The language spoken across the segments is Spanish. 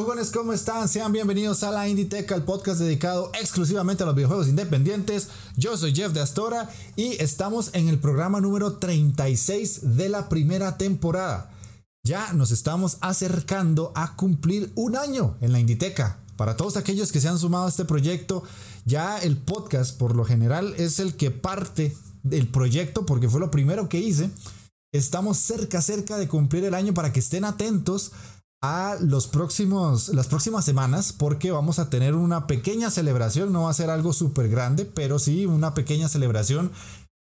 Jugones, ¿cómo están? Sean bienvenidos a la Inditeca, el podcast dedicado exclusivamente a los videojuegos independientes. Yo soy Jeff de Astora y estamos en el programa número 36 de la primera temporada. Ya nos estamos acercando a cumplir un año en la Inditeca. Para todos aquellos que se han sumado a este proyecto, ya el podcast por lo general es el que parte del proyecto porque fue lo primero que hice. Estamos cerca, cerca de cumplir el año para que estén atentos a los próximos, las próximas semanas porque vamos a tener una pequeña celebración, no va a ser algo súper grande, pero sí una pequeña celebración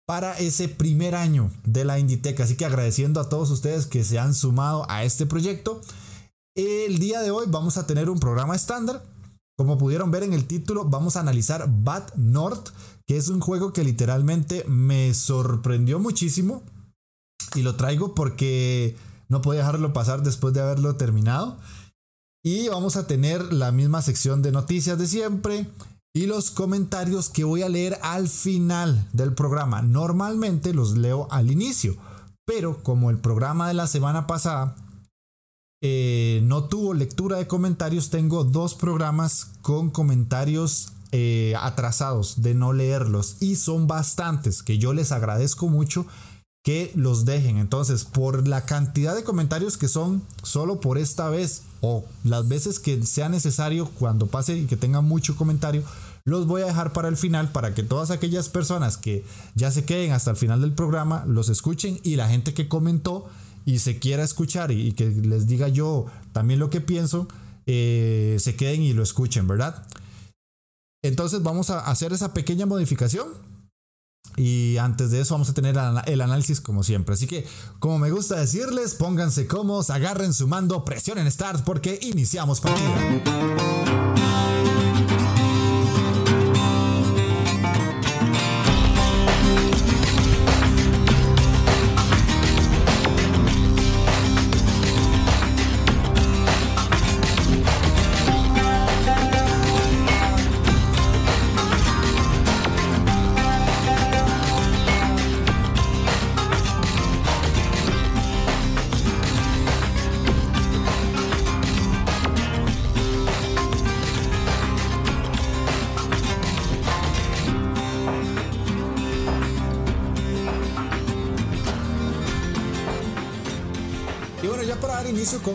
para ese primer año de la Inditeca. Así que agradeciendo a todos ustedes que se han sumado a este proyecto. El día de hoy vamos a tener un programa estándar. Como pudieron ver en el título, vamos a analizar Bad North, que es un juego que literalmente me sorprendió muchísimo. Y lo traigo porque no podía dejarlo pasar después de haberlo terminado. Y vamos a tener la misma sección de noticias de siempre y los comentarios que voy a leer al final del programa. Normalmente los leo al inicio, pero como el programa de la semana pasada eh, no tuvo lectura de comentarios, tengo dos programas con comentarios eh, atrasados de no leerlos y son bastantes que yo les agradezco mucho que los dejen. Entonces, por la cantidad de comentarios que son solo por esta vez o las veces que sea necesario cuando pase y que tenga mucho comentario, los voy a dejar para el final para que todas aquellas personas que ya se queden hasta el final del programa los escuchen y la gente que comentó y se quiera escuchar y, que les diga yo también lo que pienso, eh, se queden y lo escuchen, ¿verdad? Entonces vamos a hacer esa pequeña modificación y antes de eso vamos a tener el análisis como siempre. Así que, como me gusta decirles, pónganse cómodos, agarren su mando, presionen Start porque iniciamos partida.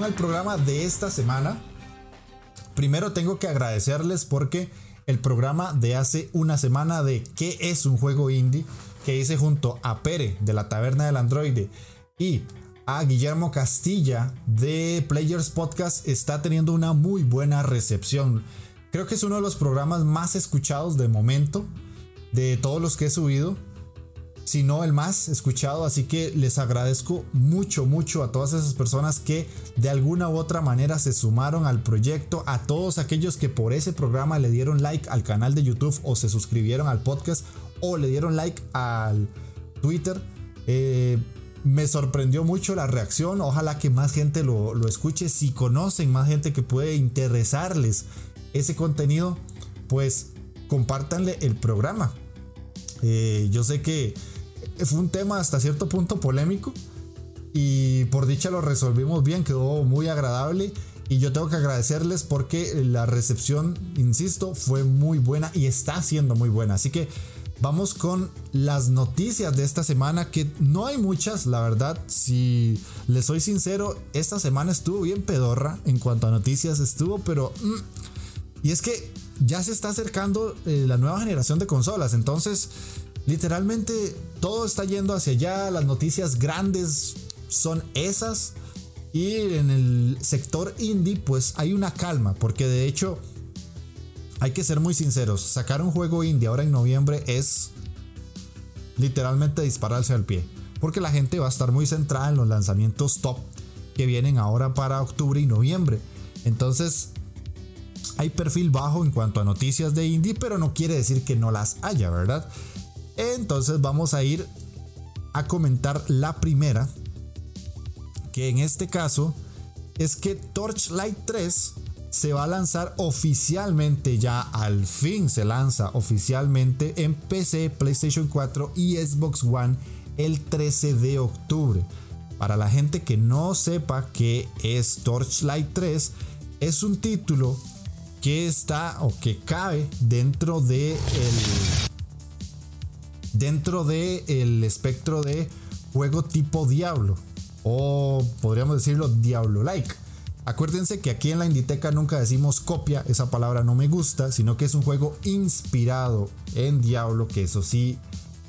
El programa de esta semana. Primero tengo que agradecerles porque el programa de hace una semana de qué es un juego indie que hice junto a Pere de la Taberna del Androide y a Guillermo Castilla de Players Podcast está teniendo una muy buena recepción. Creo que es uno de los programas más escuchados de momento de todos los que he subido sino el más escuchado. Así que les agradezco mucho, mucho a todas esas personas que de alguna u otra manera se sumaron al proyecto, a todos aquellos que por ese programa le dieron like al canal de YouTube o se suscribieron al podcast o le dieron like al Twitter. Eh, me sorprendió mucho la reacción. Ojalá que más gente lo, lo, escuche. Si conocen más gente que puede interesarles ese contenido, pues compártanle el programa. Eh, yo sé que fue un tema hasta cierto punto polémico y por dicha lo resolvimos bien, quedó muy agradable y yo tengo que agradecerles porque la recepción, insisto, fue muy buena y está siendo muy buena. Así que vamos con las noticias de esta semana, que no hay muchas, la verdad, si les soy sincero, esta semana estuvo bien pedorra en cuanto a noticias, estuvo, pero... Mm, y es que ya se está acercando eh, la nueva generación de consolas, entonces Literalmente todo está yendo hacia allá, las noticias grandes son esas. Y en el sector indie pues hay una calma, porque de hecho hay que ser muy sinceros, sacar un juego indie ahora en noviembre es literalmente dispararse al pie. porque la gente va a estar muy centrada en los lanzamientos top que vienen ahora para octubre y noviembre. Entonces, hay perfil bajo en cuanto a noticias de indie, pero no quiere decir que no las haya, ¿verdad? Entonces vamos a ir a comentar la primera, que en este caso es que Torchlight 3 se va a lanzar oficialmente ya, al fin se lanza oficialmente en PC, PlayStation 4 y Xbox One el 13 de octubre. Para la gente que no sepa qué es Torchlight 3, es un título que está o que cabe dentro de el dentro de el espectro de juego tipo Diablo o podríamos decirlo Diablo like. Acuérdense que aquí en la Inditeca nunca decimos copia, esa palabra no me gusta, sino que es un juego inspirado en Diablo, que eso sí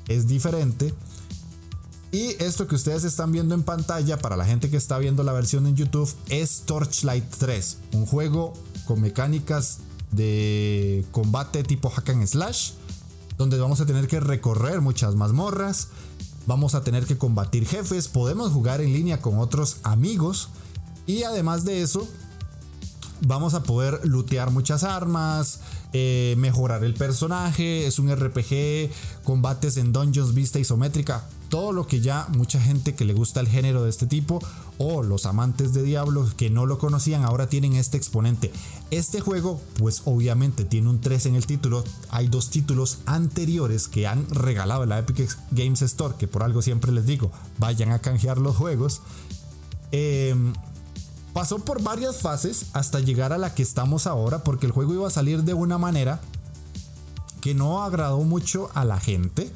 es diferente. Y esto que ustedes están viendo en pantalla, para la gente que está viendo la versión en YouTube, es Torchlight 3, un juego con mecánicas de combate tipo hack and slash, donde vamos a tener que recorrer muchas mazmorras, vamos a tener que combatir jefes, podemos jugar en línea con otros amigos y además de eso vamos a poder lootear muchas armas, eh, mejorar el personaje, es un RPG, combates en dungeons, vista isométrica, todo lo que ya mucha gente que le gusta el género de este tipo o los amantes de Diablo que no lo conocían ahora tienen este exponente. Este juego pues obviamente tiene un 3 en el título, hay dos títulos anteriores que han regalado la Epic Games Store, que por algo siempre les digo, vayan a canjear los juegos. Em, pasó por varias fases hasta llegar a la que estamos ahora porque el juego iba a salir de una manera que no agradó mucho a la gente,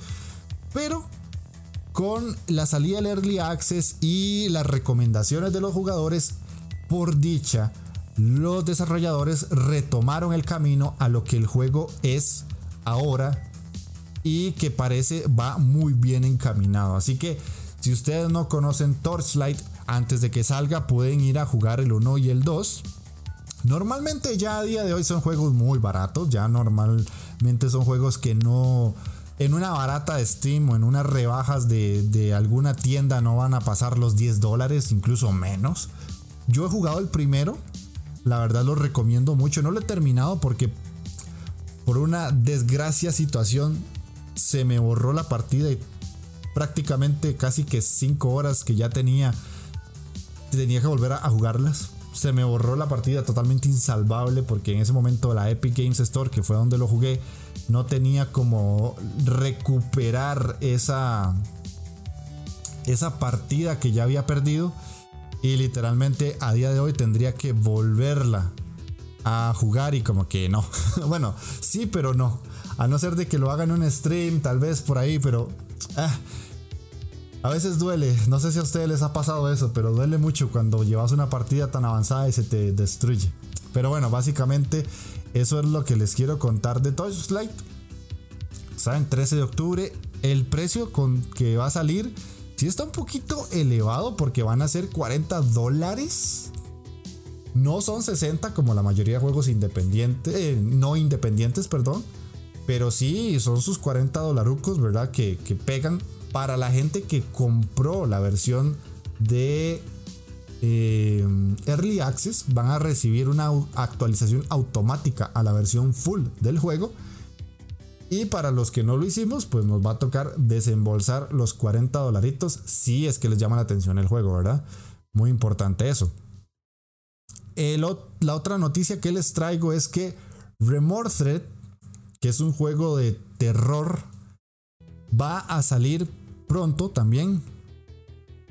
pero con la salida del Early Access y las recomendaciones de los jugadores, por dicha, los desarrolladores retomaron el camino a lo que el juego es ahora y que parece va muy bien encaminado. Así que si ustedes no conocen Torchlight, antes de que salga pueden ir a jugar el 1 y el 2. Normalmente ya a día de hoy son juegos muy baratos, ya normalmente son juegos que no en una barata de Steam o en unas rebajas de, alguna tienda no van a pasar los 10 dólares, incluso menos. Yo he jugado el primero, la verdad lo recomiendo mucho. No lo he terminado porque por una desgracia situación se me borró la partida y prácticamente casi que 5 horas que ya tenía, tenía que volver a jugarlas. Se me borró la partida totalmente insalvable porque en ese momento la Epic Games Store, que fue donde lo jugué, no tenía como recuperar esa, esa partida que ya había perdido. Y literalmente a día de hoy tendría que volverla a jugar y como que no. bueno, sí, pero no. A no ser de que lo hagan en un stream, tal vez por ahí, pero... Ah, a veces duele, no sé si a ustedes les ha pasado eso, pero duele mucho cuando llevas una partida tan avanzada y se te destruye. Pero bueno, básicamente eso es lo que les quiero contar de Touchlight. Saben, 13 de octubre. El precio con que va a salir, sí está un poquito elevado porque van a ser 40 dólares. No son 60 como la mayoría de juegos independientes, eh, no independientes, perdón. Pero sí, son sus 40 dolarucos, ¿verdad? Que, que pegan para la gente que compró la versión de eh, Early Access van a recibir una actualización automática a la versión full del juego. Y para los que no lo hicimos, pues nos va a tocar desembolsar los 40 dolaritos si es que les llama la atención el juego, ¿verdad? Muy importante eso. la otra noticia que les traigo es que Remorthred, que es un juego de terror, va a salir pronto también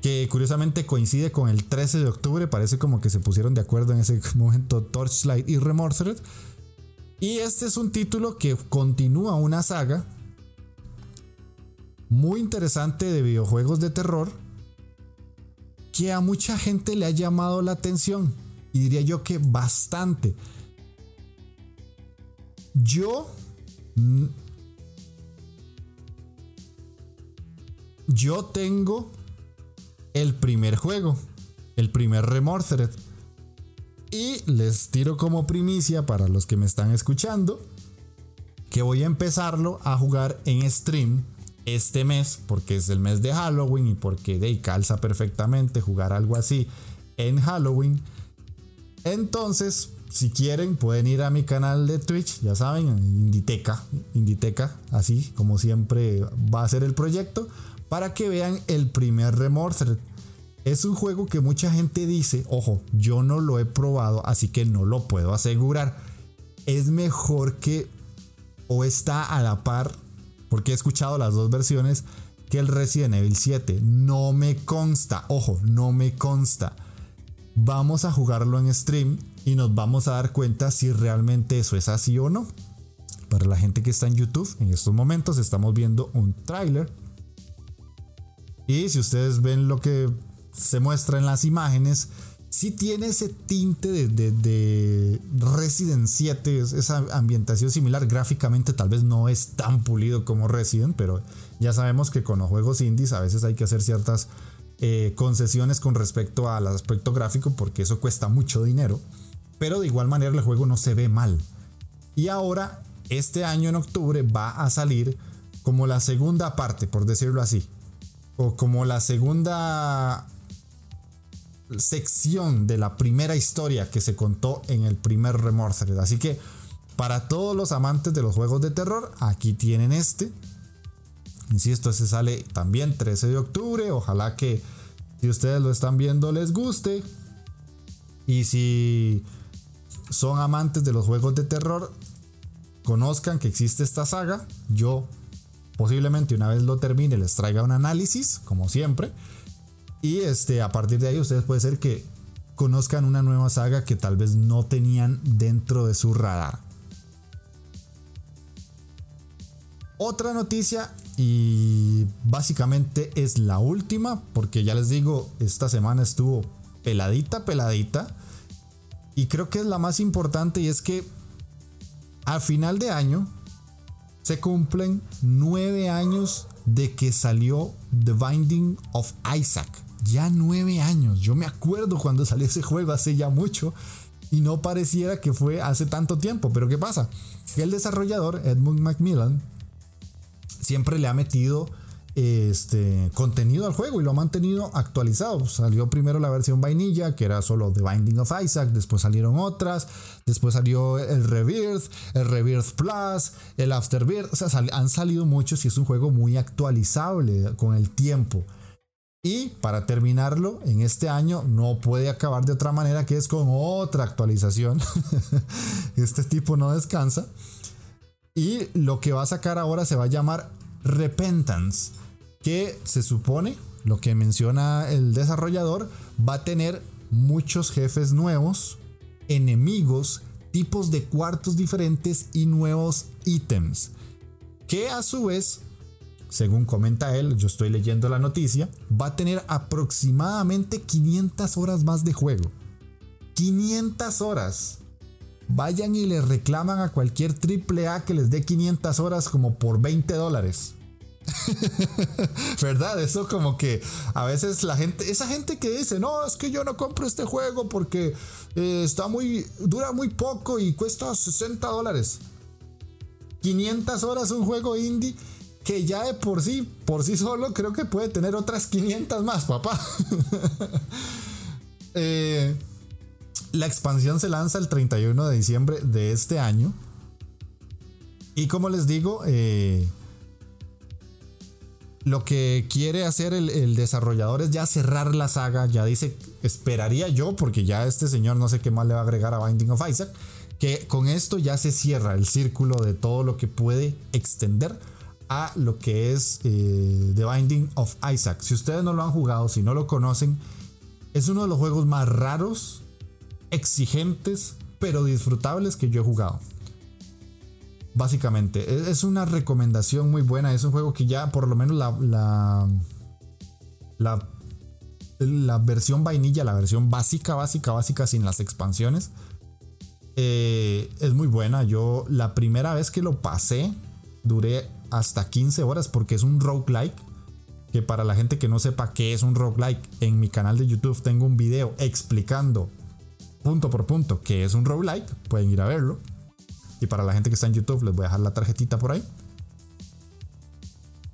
que curiosamente coincide con el 13 de octubre, parece como que se pusieron de acuerdo en ese momento Torchlight y Remorsered. Y este es un título que continúa una saga muy interesante de videojuegos de terror que a mucha gente le ha llamado la atención y diría yo que bastante. Yo yo tengo el primer juego, el primer Remorsered. Y les tiro como primicia para los que me están escuchando que voy a empezarlo a jugar en stream este mes, porque es el mes de Halloween y porque de calza perfectamente jugar algo así en Halloween. Entonces, si quieren, pueden ir a mi canal de Twitch, ya saben, Inditeca, Inditeca, así como siempre va a ser el proyecto, para que vean el primer Remorser. Es un juego que mucha gente dice, ojo, yo no lo he probado, así que no lo puedo asegurar. Es mejor que o está a la par, porque he escuchado las dos versiones, que el Resident Evil 7. No me consta, ojo, no me consta. Vamos a jugarlo en stream y nos vamos a dar cuenta si realmente eso es así o no. Para la gente que está en YouTube, en estos momentos estamos viendo un tráiler. Y si ustedes ven lo que se muestra en las imágenes, sí tiene ese tinte de, de, Resident 7, esa ambientación similar. Gráficamente tal vez no es tan pulido como Resident, pero ya sabemos que con los juegos indies a veces hay que hacer ciertas eh, concesiones con respecto al aspecto gráfico porque eso cuesta mucho dinero. Pero de igual manera el juego no se ve mal. Y ahora, este año en octubre, va a salir como la segunda parte, por decirlo así. O como la segunda sección de la primera historia que se contó en el primer Remorse. Así que para todos los amantes de los juegos de terror, aquí tienen este. Insisto, se sale también 13 de octubre. Ojalá que si ustedes lo están viendo les guste. Y si son amantes de los juegos de terror, conozcan que existe esta saga. Yo posiblemente una vez lo termine les traiga un análisis, como siempre. Y este, a partir de ahí ustedes puede ser que conozcan una nueva saga que tal vez no tenían dentro de su radar. Otra noticia y básicamente es la última porque ya les digo, esta semana estuvo peladita, peladita. Y creo que es la más importante y es que a final de año se cumplen nueve años de que salió The Binding of Isaac. Ya nueve años. Yo me acuerdo cuando salió ese juego hace ya mucho y no pareciera que fue hace tanto tiempo. Pero ¿qué pasa? El desarrollador Edmund Macmillan siempre le ha metido este contenido al juego y lo ha mantenido actualizado. Salió primero la versión vainilla, que era solo The Binding of Isaac, después salieron otras, después salió el Rebirth, el Rebirth Plus, el Afterbirth, o sea, han salido muchos y es un juego muy actualizable con el tiempo. Y para terminarlo, en este año no puede acabar de otra manera que es con otra actualización. este tipo no descansa. Y lo que va a sacar ahora se va a llamar Repentance, que se supone, lo que menciona el desarrollador, va a tener muchos jefes nuevos, enemigos, tipos de cuartos diferentes y nuevos ítems. Que a su vez, según comenta él, yo estoy leyendo la noticia, va a tener aproximadamente 500 horas más de juego. 500 horas. Vayan y le reclaman a cualquier triple A que les dé 500 horas como por 20 dólares. ¿Verdad? Eso como que a veces la gente, esa gente que dice, no, es que yo no compro este juego porque eh, está muy, dura muy poco y cuesta 60 dólares. 500 horas un juego indie que ya de por sí, por sí solo creo que puede tener otras 500 más, papá. eh, la expansión se lanza el 31 de diciembre de este año. Y como les digo, eh, lo que quiere hacer el, desarrollador es ya cerrar la saga. Ya dice, esperaría yo, porque ya este señor no sé qué más le va a agregar a Binding of Isaac, que con esto ya se cierra el círculo de todo lo que puede extender a lo que es eh, The Binding of Isaac. Si ustedes no lo han jugado, si no lo conocen, es uno de los juegos más raros exigentes pero disfrutables que yo he jugado. Básicamente, e-, es una recomendación muy buena. Es un juego que ya por lo menos la, la, la, versión vainilla, la versión básica, básica, básica sin las expansiones, eh, es muy buena. Yo la primera vez que lo pasé, duré hasta 15 horas porque es un roguelike. Que para la gente que no sepa qué es un roguelike, en mi canal de YouTube tengo un video explicando punto por punto, que es un roguelike, pueden ir a verlo. Y para la gente que está en YouTube, les voy a dejar la tarjetita por ahí.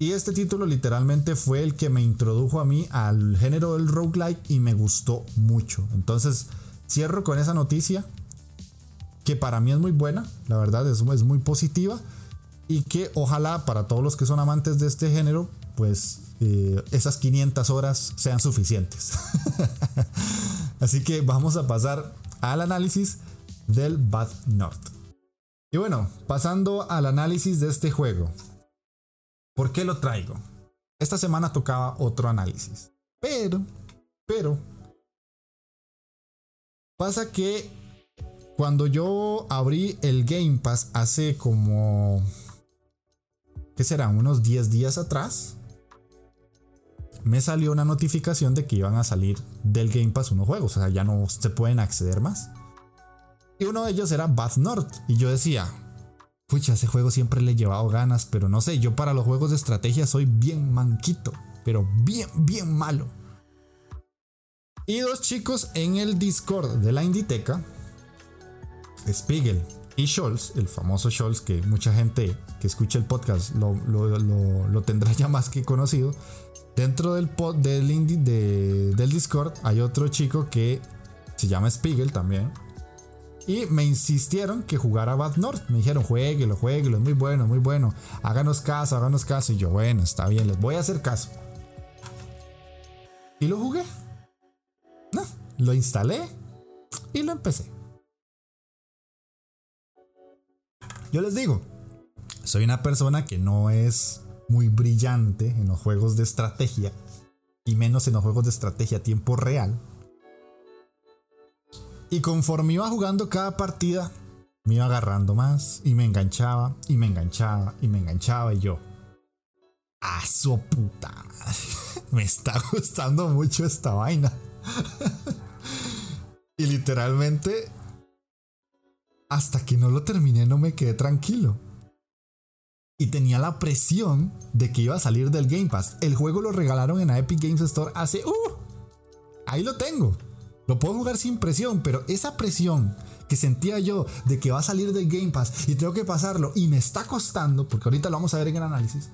Y este título literalmente fue el que me introdujo a mí al género del roguelike y me gustó mucho. Entonces, cierro con esa noticia que para mí es muy buena, la verdad es, es muy positiva y que ojalá para todos los que son amantes de este género, pues eh, esas 500 horas sean suficientes. Así que vamos a pasar al análisis del Bad North. Y bueno, pasando al análisis de este juego. ¿Por qué lo traigo? Esta semana tocaba otro análisis. Pero, pero, pasa que cuando yo abrí el Game Pass hace como, ¿qué será? Unos 10 días atrás, me salió una notificación de que iban a salir del Game Pass unos juegos, o sea, ya no se pueden acceder más. Y uno de ellos era Bad North, y yo decía, pucha, ese juego siempre le he llevado ganas, pero no sé, yo para los juegos de estrategia soy bien manquito, pero bien, bien malo. Y dos chicos en el Discord de la Inditeca, Spiegel y Scholz, el famoso Scholz que mucha gente que escucha el podcast lo, lo, tendrá ya más que conocido. Dentro del, pod, del, indie, del Discord hay otro chico que se llama Spiegel también, y me insistieron que jugara Bad North. Me dijeron, jueguelo, jueguelo, es muy bueno, muy bueno. Háganos caso, háganos caso. Y yo, bueno, está bien, les voy a hacer caso. Y lo jugué. No, lo instalé y lo empecé. Yo les digo, soy una persona que no es muy brillante en los juegos de estrategia y menos en los juegos de estrategia a tiempo real. Y conforme iba jugando cada partida, me iba agarrando más y me enganchaba y me enganchaba y me enganchaba y yo. ¡A su puta! me está gustando mucho esta vaina. y literalmente, hasta que no lo terminé, no me quedé tranquilo. Y tenía la presión de que iba a salir del Game Pass. El juego lo regalaron en la Epic Games Store hace... ¡Uh! Ahí lo tengo. Lo puedo jugar sin presión, pero esa presión que sentía yo de que va a salir del Game Pass y tengo que pasarlo y me está costando, porque ahorita lo vamos a ver en el análisis,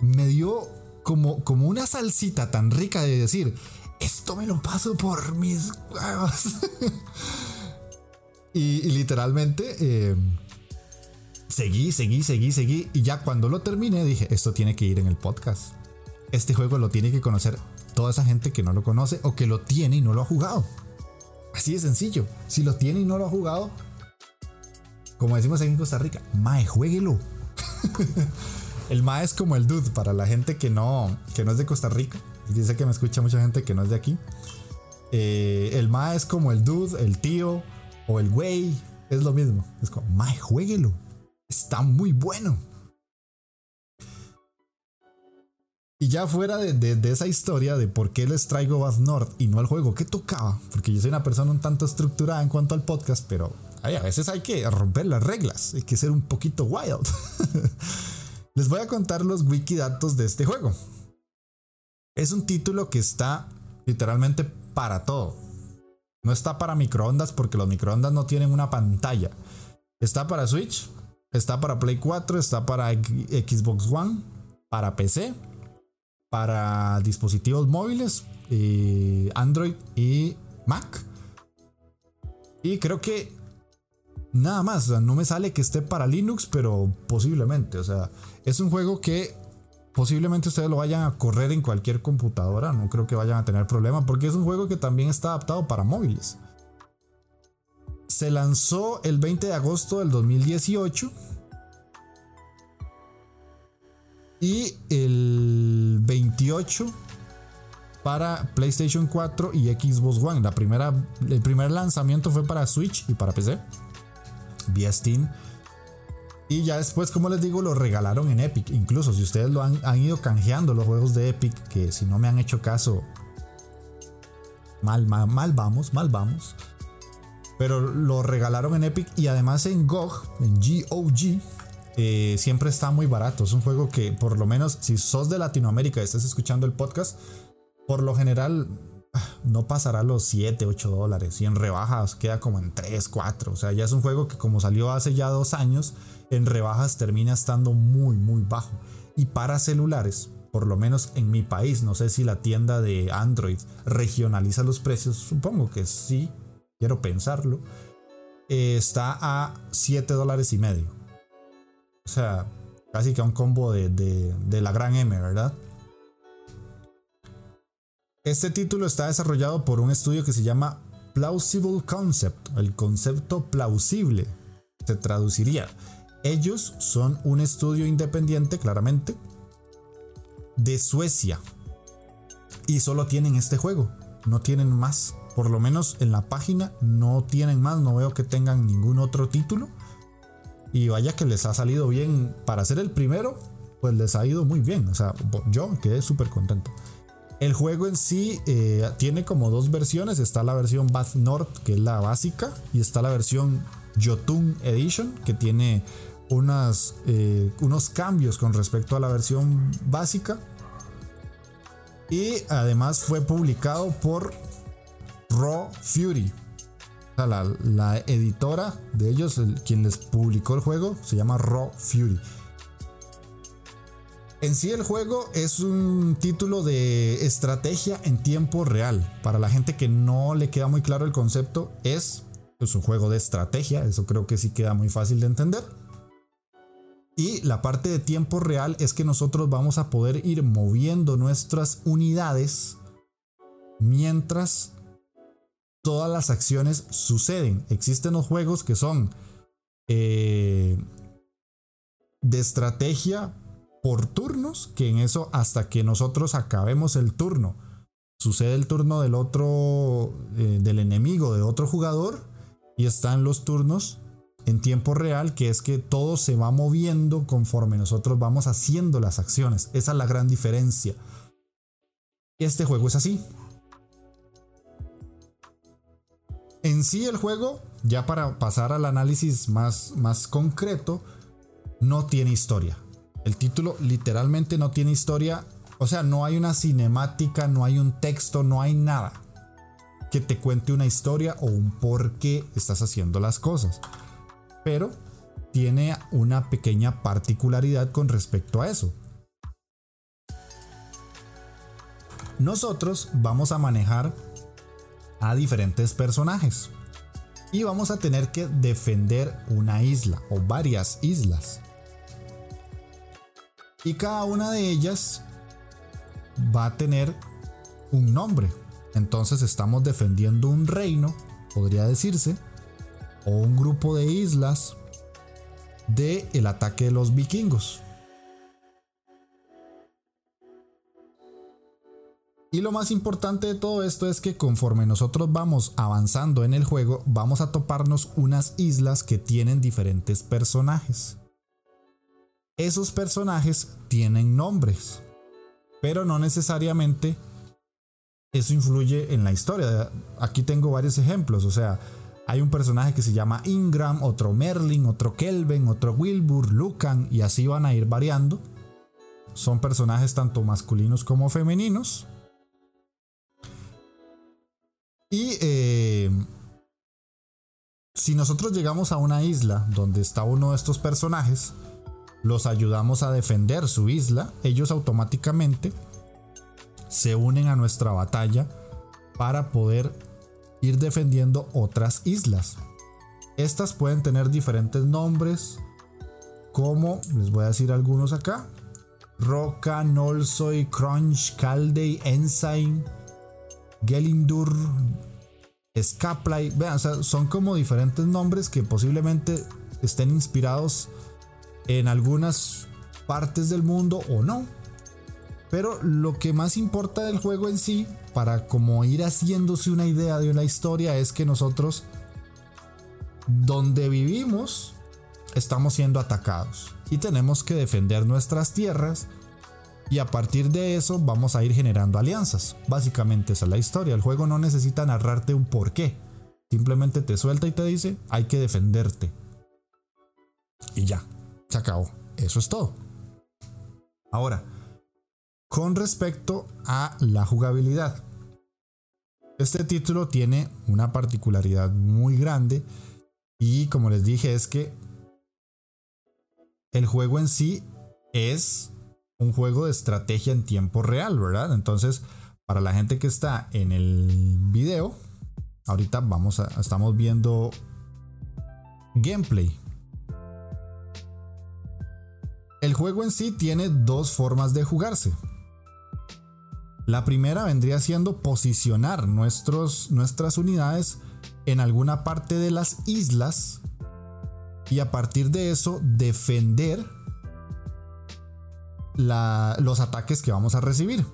me dio como, como una salsita tan rica de decir, esto me lo paso por mis huevos. y, literalmente eh, seguí, seguí, seguí, seguí. Y ya cuando lo terminé dije, esto tiene que ir en el podcast. Este juego lo tiene que conocer toda esa gente que no lo conoce o que lo tiene y no lo ha jugado. Así de sencillo. Si lo tiene y no lo ha jugado, como decimos en Costa Rica, mae, jueguelo. el mae es como el dude para la gente que no, que no es de Costa Rica. Dice que me escucha mucha gente que no es de aquí. Eh, el mae es como el dude, el tío o el güey. Es lo mismo. Es como, mae, jueguelo. Está muy bueno. Y ya fuera de, esa historia de por qué les traigo Bad North y no al juego que tocaba, porque yo soy una persona un tanto estructurada en cuanto al podcast, pero a veces hay que romper las reglas, hay que ser un poquito wild. les voy a contar los wikidatos de este juego. Es un título que está literalmente para todo. No está para microondas porque los microondas no tienen una pantalla. Está para Switch, está para Play 4, está para Xbox One, para PC para dispositivos móviles, eh, Android y Mac. Y creo que nada más, no me sale que esté para Linux, pero posiblemente, o sea, es un juego que posiblemente ustedes lo vayan a correr en cualquier computadora, no creo que vayan a tener problema, porque es un juego que también está adaptado para móviles. Se lanzó el 20 de agosto del 2018 y el 28 para PlayStation 4 y Xbox One. La primera, el primer lanzamiento fue para Switch y para PC. Vía Steam. Y ya después, como les digo, lo regalaron en Epic. Incluso si ustedes lo han, han, ido canjeando los juegos de Epic, que si no me han hecho caso, mal, mal, mal vamos, mal vamos. Pero lo regalaron en Epic y además en GOG, en GOG, eh, siempre está muy barato. Es un juego que, por lo menos, si sos de Latinoamérica y estás escuchando el podcast, por lo general no pasará los 7, 8 dólares. Y en rebajas queda como en 3, 4. O sea, ya es un juego que como salió hace ya dos años, en rebajas termina estando muy, muy bajo. Y para celulares, por lo menos en mi país, no sé si la tienda de Android regionaliza los precios, supongo que sí, quiero pensarlo, eh, está a 7 dólares y medio. O sea, casi que un combo de, de la gran M, ¿verdad? Este título está desarrollado por un estudio que se llama Plausible Concept, el concepto plausible, se traduciría. Ellos son un estudio independiente, claramente, de Suecia. Y solo tienen este juego, no tienen más. Por lo menos en la página no tienen más, no veo que tengan ningún otro título. Y vaya que les ha salido bien. Para ser el primero, pues les ha ido muy bien. O sea, yo quedé súper contento. El juego en sí eh, tiene como dos versiones. Está la versión Bath North, que es la básica, y está la versión Jotun Edition, que tiene unas, eh, unos cambios con respecto a la versión básica. Y además fue publicado por Raw Fury. La, editora de ellos, quien les publicó el juego, se llama Raw Fury. En sí el juego es un título de estrategia en tiempo real. Para la gente que no le queda muy claro el concepto, es pues, un juego de estrategia. Eso creo que sí queda muy fácil de entender. Y la parte de tiempo real es que nosotros vamos a poder ir moviendo nuestras unidades mientras todas las acciones suceden. Existen los juegos que son eh, de estrategia por turnos, que en eso hasta que nosotros acabemos el turno, sucede el turno del otro, eh, del enemigo, de otro jugador, y están los turnos en tiempo real, que es que todo se va moviendo conforme nosotros vamos haciendo las acciones. Esa es la gran diferencia. Este juego es así. En sí el juego, ya para pasar al análisis más, más concreto, no tiene historia. El título literalmente no tiene historia, o sea, no hay una cinemática, no hay un texto, no hay nada que te cuente una historia o un por qué estás haciendo las cosas. Pero tiene una pequeña particularidad con respecto a eso. Nosotros vamos a manejar a diferentes personajes y vamos a tener que defender una isla o varias islas. Y cada una de ellas va a tener un nombre. Entonces estamos defendiendo un reino, podría decirse, o un grupo de islas de el ataque de los vikingos. Y lo más importante de todo esto es que conforme nosotros vamos avanzando en el juego, vamos a toparnos unas islas que tienen diferentes personajes esos personajes tienen nombres, pero no necesariamente eso influye en la historia. Aquí tengo varios ejemplos, o sea, hay un personaje que se llama Ingram, otro Merlin, otro Kelvin, otro Wilbur, Lucan, y así van a ir variando. Son personajes tanto masculinos como femeninos. Y eh, si nosotros llegamos a una isla donde está uno de estos personajes, los ayudamos a defender su isla, ellos automáticamente se unen a nuestra batalla para poder ir defendiendo otras islas. Estas pueden tener diferentes nombres, como les voy a decir algunos acá: Roca, Nolsoy, Crunch, Caldey, Ensign, Gelindur, Scaplay. Vean, son como diferentes nombres que posiblemente estén inspirados en algunas partes del mundo o no. Pero lo que más importa del juego en sí, para como ir haciéndose una idea de una historia, es que nosotros, donde vivimos, estamos siendo atacados y tenemos que defender nuestras tierras. Y a partir de eso vamos a ir generando alianzas. Básicamente esa es la historia. El juego no necesita narrarte un porqué. Simplemente te suelta y te dice, hay que defenderte. Y ya, se acabó. Eso es todo. Ahora, con respecto a la jugabilidad. Este título tiene una particularidad muy grande y como les dije es que el juego en sí es un juego de estrategia en tiempo real, ¿verdad? Entonces, para la gente que está en el video, ahorita vamos a, estamos viendo gameplay. El juego en sí tiene dos formas de jugarse. La primera vendría siendo posicionar nuestros, nuestras unidades en alguna parte de las islas y a partir de eso defender los ataques que vamos a recibir.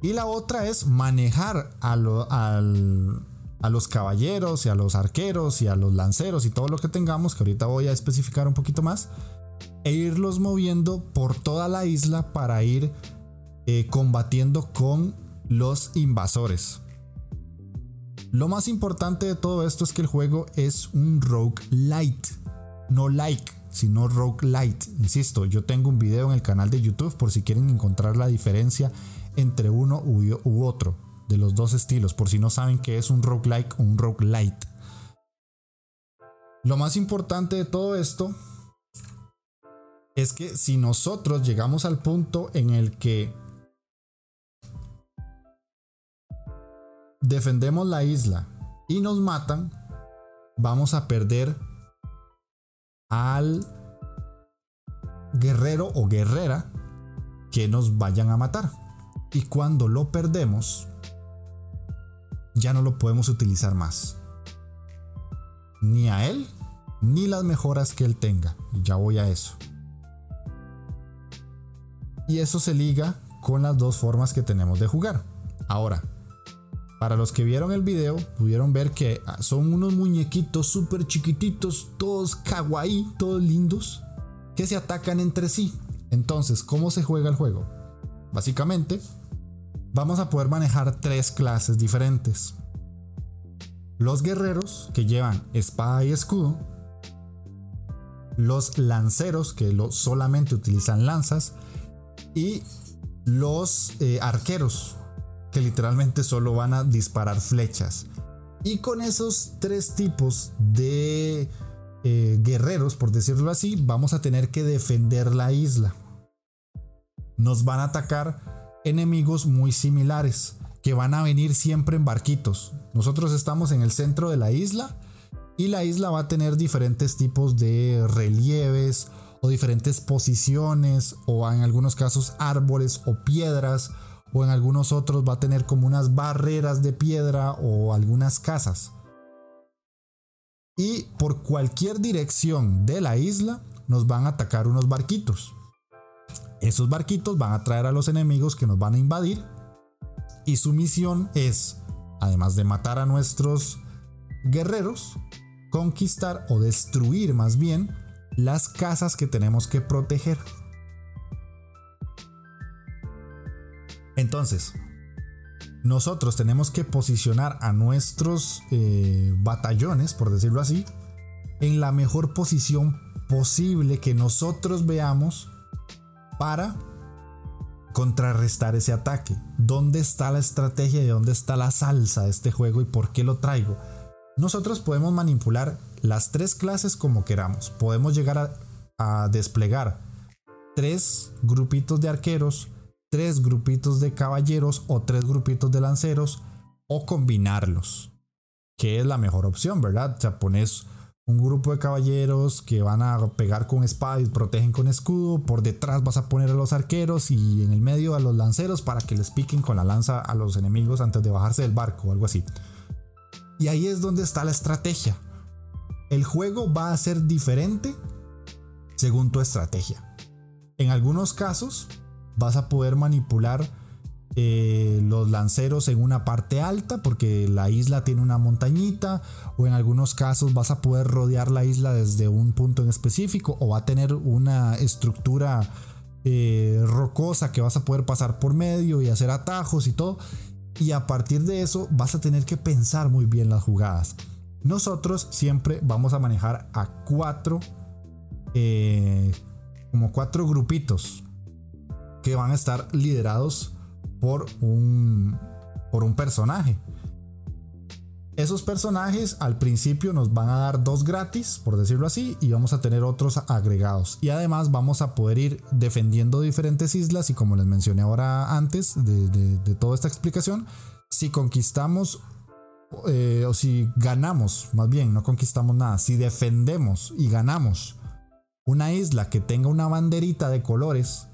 Y la otra es manejar a, los caballeros y a los arqueros y a los lanceros y todo lo que tengamos, que ahorita voy a especificar un poquito más, e irlos moviendo por toda la isla para ir eh, combatiendo con los invasores. Lo más importante de todo esto es que el juego es un rogue light, no like, sino rogue light. Insisto, yo tengo un video en el canal de YouTube por si quieren encontrar la diferencia entre uno u otro de los dos estilos, por si no saben qué es un roguelike o un roguelite. Lo más importante de todo esto es que si nosotros llegamos al punto en el que defendemos la isla y nos matan, vamos a perder al guerrero o guerrera que nos vayan a matar. Y cuando lo perdemos, ya no lo podemos utilizar más. Ni a él, ni las mejoras que él tenga. Ya voy a eso. Y eso se liga con las dos formas que tenemos de jugar. Ahora, para los que vieron el video, pudieron ver que ah, son unos muñequitos súper chiquititos, todos kawaii, todos lindos, que se atacan entre sí. Entonces, ¿cómo se juega el juego? Básicamente, vamos a poder manejar tres clases diferentes. Los guerreros que llevan espada y escudo. Los lanceros que solamente utilizan lanzas. Y los eh, arqueros que literalmente solo van a disparar flechas. Y con esos tres tipos de eh, guerreros, por decirlo así, vamos a tener que defender la isla. Nos van a atacar enemigos muy similares que van a venir siempre en barquitos. Nosotros estamos en el centro de la isla y la isla va a tener diferentes tipos de relieves o diferentes posiciones o en algunos casos árboles o piedras o en algunos otros va a tener como unas barreras de piedra o algunas casas. Y por cualquier dirección de la isla nos van a atacar unos barquitos. Esos barquitos van a traer a los enemigos que nos van a invadir y su misión es, además de matar a nuestros guerreros, conquistar o destruir más bien las casas que tenemos que proteger. Entonces, nosotros tenemos que posicionar a nuestros eh, batallones, por decirlo así, en la mejor posición posible que nosotros veamos para contrarrestar ese ataque. ¿Dónde está la estrategia y dónde está la salsa de este juego y por qué lo traigo? Nosotros podemos manipular las tres clases como queramos. Podemos llegar a, desplegar tres grupitos de arqueros, tres grupitos de caballeros o tres grupitos de lanceros o combinarlos. Que es la mejor opción, ¿verdad? O sea, pones un grupo de caballeros que van a pegar con espada y protegen con escudo. Por detrás vas a poner a los arqueros y en el medio a los lanceros para que les piquen con la lanza a los enemigos antes de bajarse del barco o algo así. Y ahí es donde está la estrategia. El juego va a ser diferente según tu estrategia. En algunos casos vas a poder manipular eh, los lanceros en una parte alta porque la isla tiene una montañita o en algunos casos vas a poder rodear la isla desde un punto en específico o va a tener una estructura eh, rocosa que vas a poder pasar por medio y hacer atajos y todo. Y a partir de eso vas a tener que pensar muy bien las jugadas. Nosotros siempre vamos a manejar a cuatro eh, como cuatro grupitos que van a estar liderados por un, por un personaje. Esos personajes al principio nos van a dar dos gratis, por decirlo así, y vamos a tener otros agregados. Y además vamos a poder ir defendiendo diferentes islas y como les mencioné ahora antes de, toda esta explicación, si conquistamos eh, o si ganamos, más bien, no conquistamos nada, si defendemos y ganamos una isla que tenga una banderita de colores,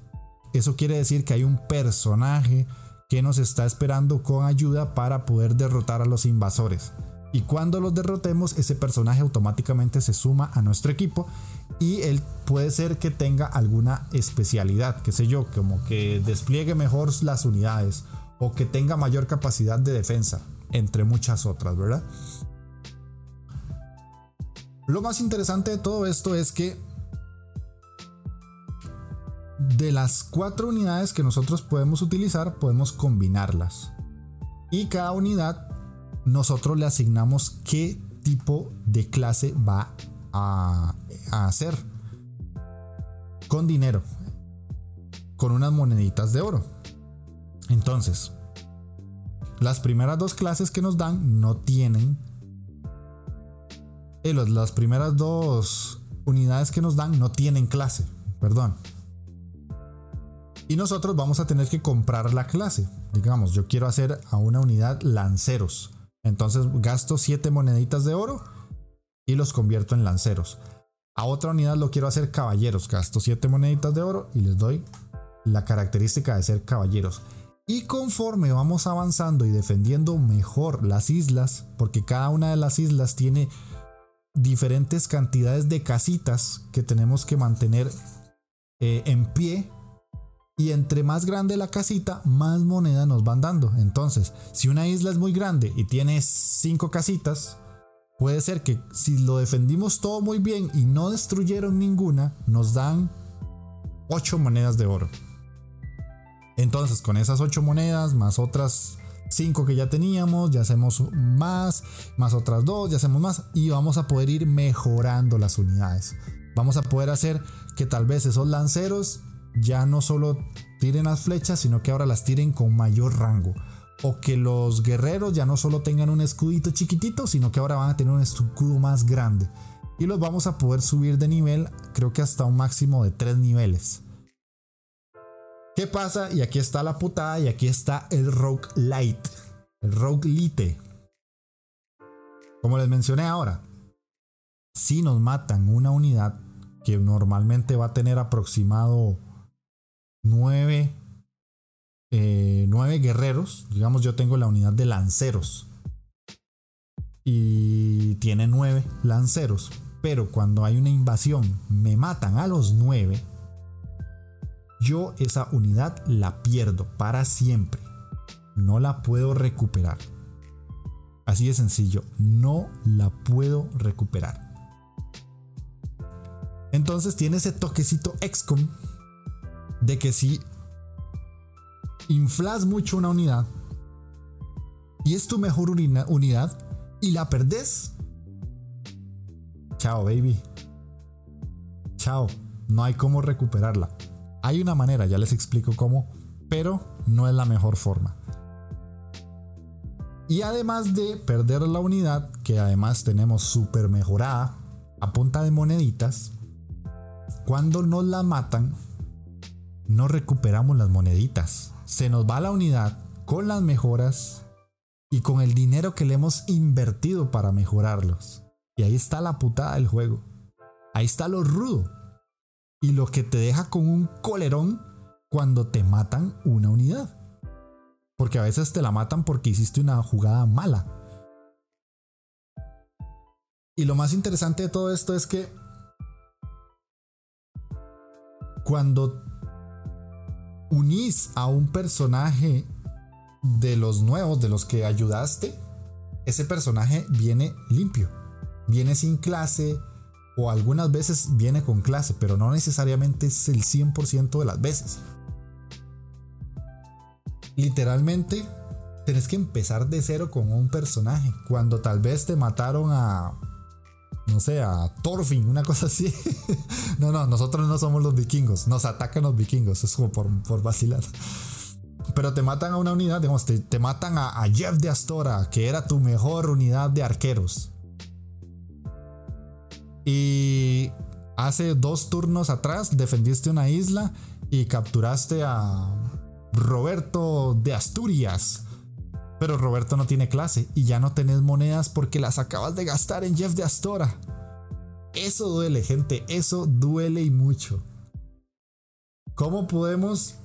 eso quiere decir que hay un personaje que nos está esperando con ayuda para poder derrotar a los invasores. Y cuando los derrotemos, ese personaje automáticamente se suma a nuestro equipo y él puede ser que tenga alguna especialidad, qué sé yo, como que despliegue mejor las unidades o que tenga mayor capacidad de defensa, entre muchas otras, ¿verdad? Lo más interesante de todo esto es que de las cuatro unidades que nosotros podemos utilizar, podemos combinarlas. Y cada unidad, nosotros le asignamos qué tipo de clase va a, hacer. Con dinero. Con unas moneditas de oro. Entonces, las primeras dos clases que nos dan no tienen. Eh, las primeras dos unidades que nos dan no tienen clase. Perdón. Y nosotros vamos a tener que comprar la clase. Digamos, yo quiero hacer a una unidad lanceros. Entonces gasto 7 moneditas de oro y los convierto en lanceros. A otra unidad lo quiero hacer caballeros. Gasto 7 moneditas de oro y les doy la característica de ser caballeros. Y conforme vamos avanzando y defendiendo mejor las islas, porque cada una de las islas tiene diferentes cantidades de casitas que tenemos que mantener eh, en pie y entre más grande la casita, más moneda nos van dando. Entonces, si una isla es muy grande y tiene 5 casitas, puede ser que si lo defendimos todo muy bien y no destruyeron ninguna, nos dan 8 monedas de oro. Entonces, con esas 8 monedas, más otras 5 que ya teníamos, ya hacemos más, más otras 2, ya hacemos más y vamos a poder ir mejorando las unidades. Vamos a poder hacer que tal vez esos lanceros ya no solo tiren las flechas, sino que ahora las tiren con mayor rango. O que los guerreros ya no solo tengan un escudito chiquitito, sino que ahora van a tener un escudo más grande. Y los vamos a poder subir de nivel, creo que hasta un máximo de 3 niveles. ¿Qué pasa? Y aquí está la putada y aquí está el Rogue Light. El Rogue Lite. Como les mencioné ahora, si nos matan una unidad que normalmente va a tener aproximado 9, eh, guerreros. Digamos, yo tengo la unidad de lanceros. Y tiene 9 lanceros. Pero cuando hay una invasión, me matan a los 9. Yo esa unidad la pierdo para siempre. No la puedo recuperar. Así de sencillo, no la puedo recuperar. Entonces tiene ese toquecito XCOM de que si inflas mucho una unidad y es tu mejor unidad y la perdés, chao baby. Chao, no hay cómo recuperarla. Hay una manera, ya les explico cómo, pero no es la mejor forma. Y además de perder la unidad, que además tenemos super mejorada a punta de moneditas, cuando nos la matan, no recuperamos las moneditas. Se nos va la unidad con las mejoras y con el dinero que le hemos invertido para mejorarlos. Y ahí está la putada del juego. Ahí está lo rudo. Y lo que te deja con un colerón cuando te matan una unidad. Porque a veces te la matan porque hiciste una jugada mala. Y lo más interesante de todo esto es que cuando unís a un personaje de los nuevos, de los que ayudaste, ese personaje viene limpio, viene sin clase o algunas veces viene con clase, pero no necesariamente es el 100% de las veces. Literalmente, tenés que empezar de cero con un personaje. Cuando tal vez te mataron a no sé, a Thorfinn, una cosa así. no, no, nosotros no somos los vikingos, nos atacan los vikingos, es como por, por vacilar. pero te matan a una unidad, digamos, te, te matan a, a Jeff de Astora, que era tu mejor unidad de arqueros. Y hace dos turnos atrás defendiste una isla y capturaste a Roberto de Asturias. Pero Roberto no tiene clase y ya no tenés monedas porque las acabas de gastar en Jeff de Astora. Eso duele, gente, eso duele y mucho. ¿Cómo podemos,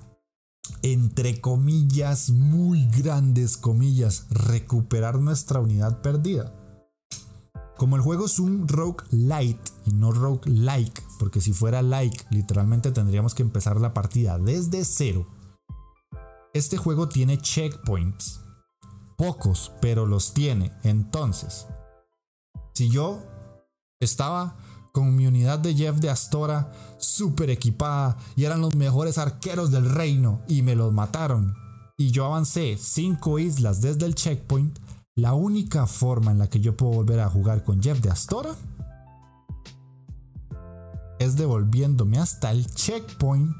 entre comillas, muy grandes comillas, recuperar nuestra unidad perdida? Como el juego es un rogue light y no rogue like, porque si fuera like, literalmente tendríamos que empezar la partida desde cero. Este juego tiene checkpoints. Pocos, pero los tiene. Entonces, si yo estaba con mi unidad de Jeff de Astora súper equipada y eran los mejores arqueros del reino y me los mataron, y yo avancé 5 islas desde el checkpoint, la única forma en la que yo puedo volver a jugar con Jeff de Astora es devolviéndome hasta el checkpoint,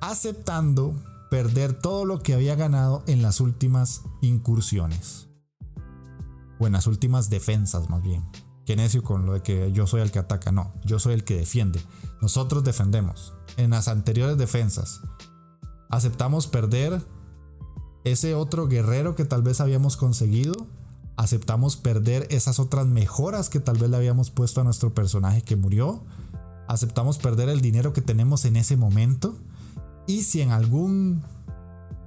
aceptando perder todo lo que había ganado en las últimas incursiones. O en las últimas defensas más bien. Que necio con lo de que yo soy el que ataca. No, yo soy el que defiende. Nosotros defendemos. En las anteriores defensas aceptamos perder ese otro guerrero que tal vez habíamos conseguido. Aceptamos perder esas otras mejoras que tal vez le habíamos puesto a nuestro personaje que murió. Aceptamos perder el dinero que tenemos en ese momento. Y si en algún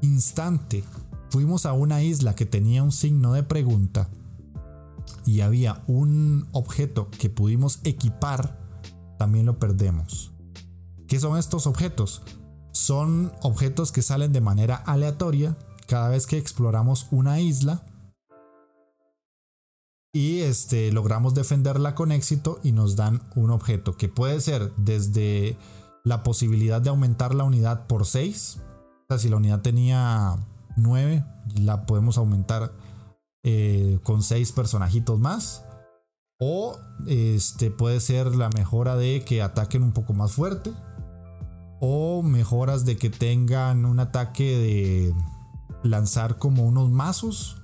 instante fuimos a una isla que tenía un signo de pregunta y había un objeto que pudimos equipar, también lo perdemos. ¿Qué son estos objetos? Son objetos que salen de manera aleatoria cada vez que exploramos una isla y este, logramos defenderla con éxito y nos dan un objeto que puede ser desde la posibilidad de aumentar la unidad por 6. O sea, si la unidad tenía 9, la podemos aumentar eh, con 6 personajitos más. O este puede ser la mejora de que ataquen un poco más fuerte. O mejoras de que tengan un ataque de lanzar como unos mazos.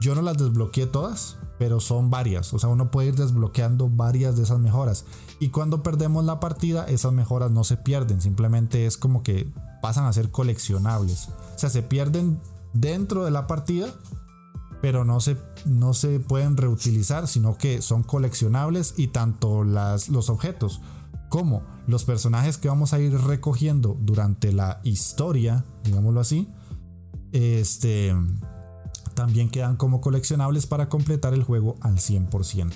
Yo no las desbloqueé todas, pero son varias. O sea, uno puede ir desbloqueando varias de esas mejoras. Y cuando perdemos la partida, esas mejoras no se pierden. Simplemente es como que pasan a ser coleccionables. O sea, se pierden dentro de la partida, pero no se, no se pueden reutilizar, sino que son coleccionables y tanto las, los objetos como los personajes que vamos a ir recogiendo durante la historia, digámoslo así, este también quedan como coleccionables para completar el juego al 100%.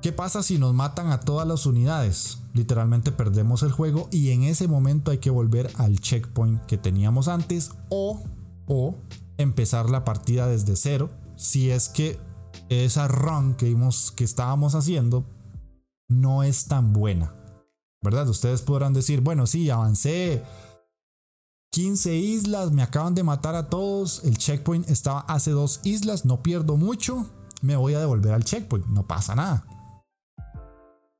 ¿Qué pasa si nos matan a todas las unidades? Literalmente perdemos el juego y en ese momento hay que volver al checkpoint que teníamos antes o, o empezar la partida desde cero si es que esa run que, vimos, que estábamos haciendo no es tan buena. ¿Verdad? Ustedes podrán decir, bueno, sí, avancé 15 islas, me acaban de matar a todos. El checkpoint estaba hace dos islas, no pierdo mucho. Me voy a devolver al checkpoint, no pasa nada.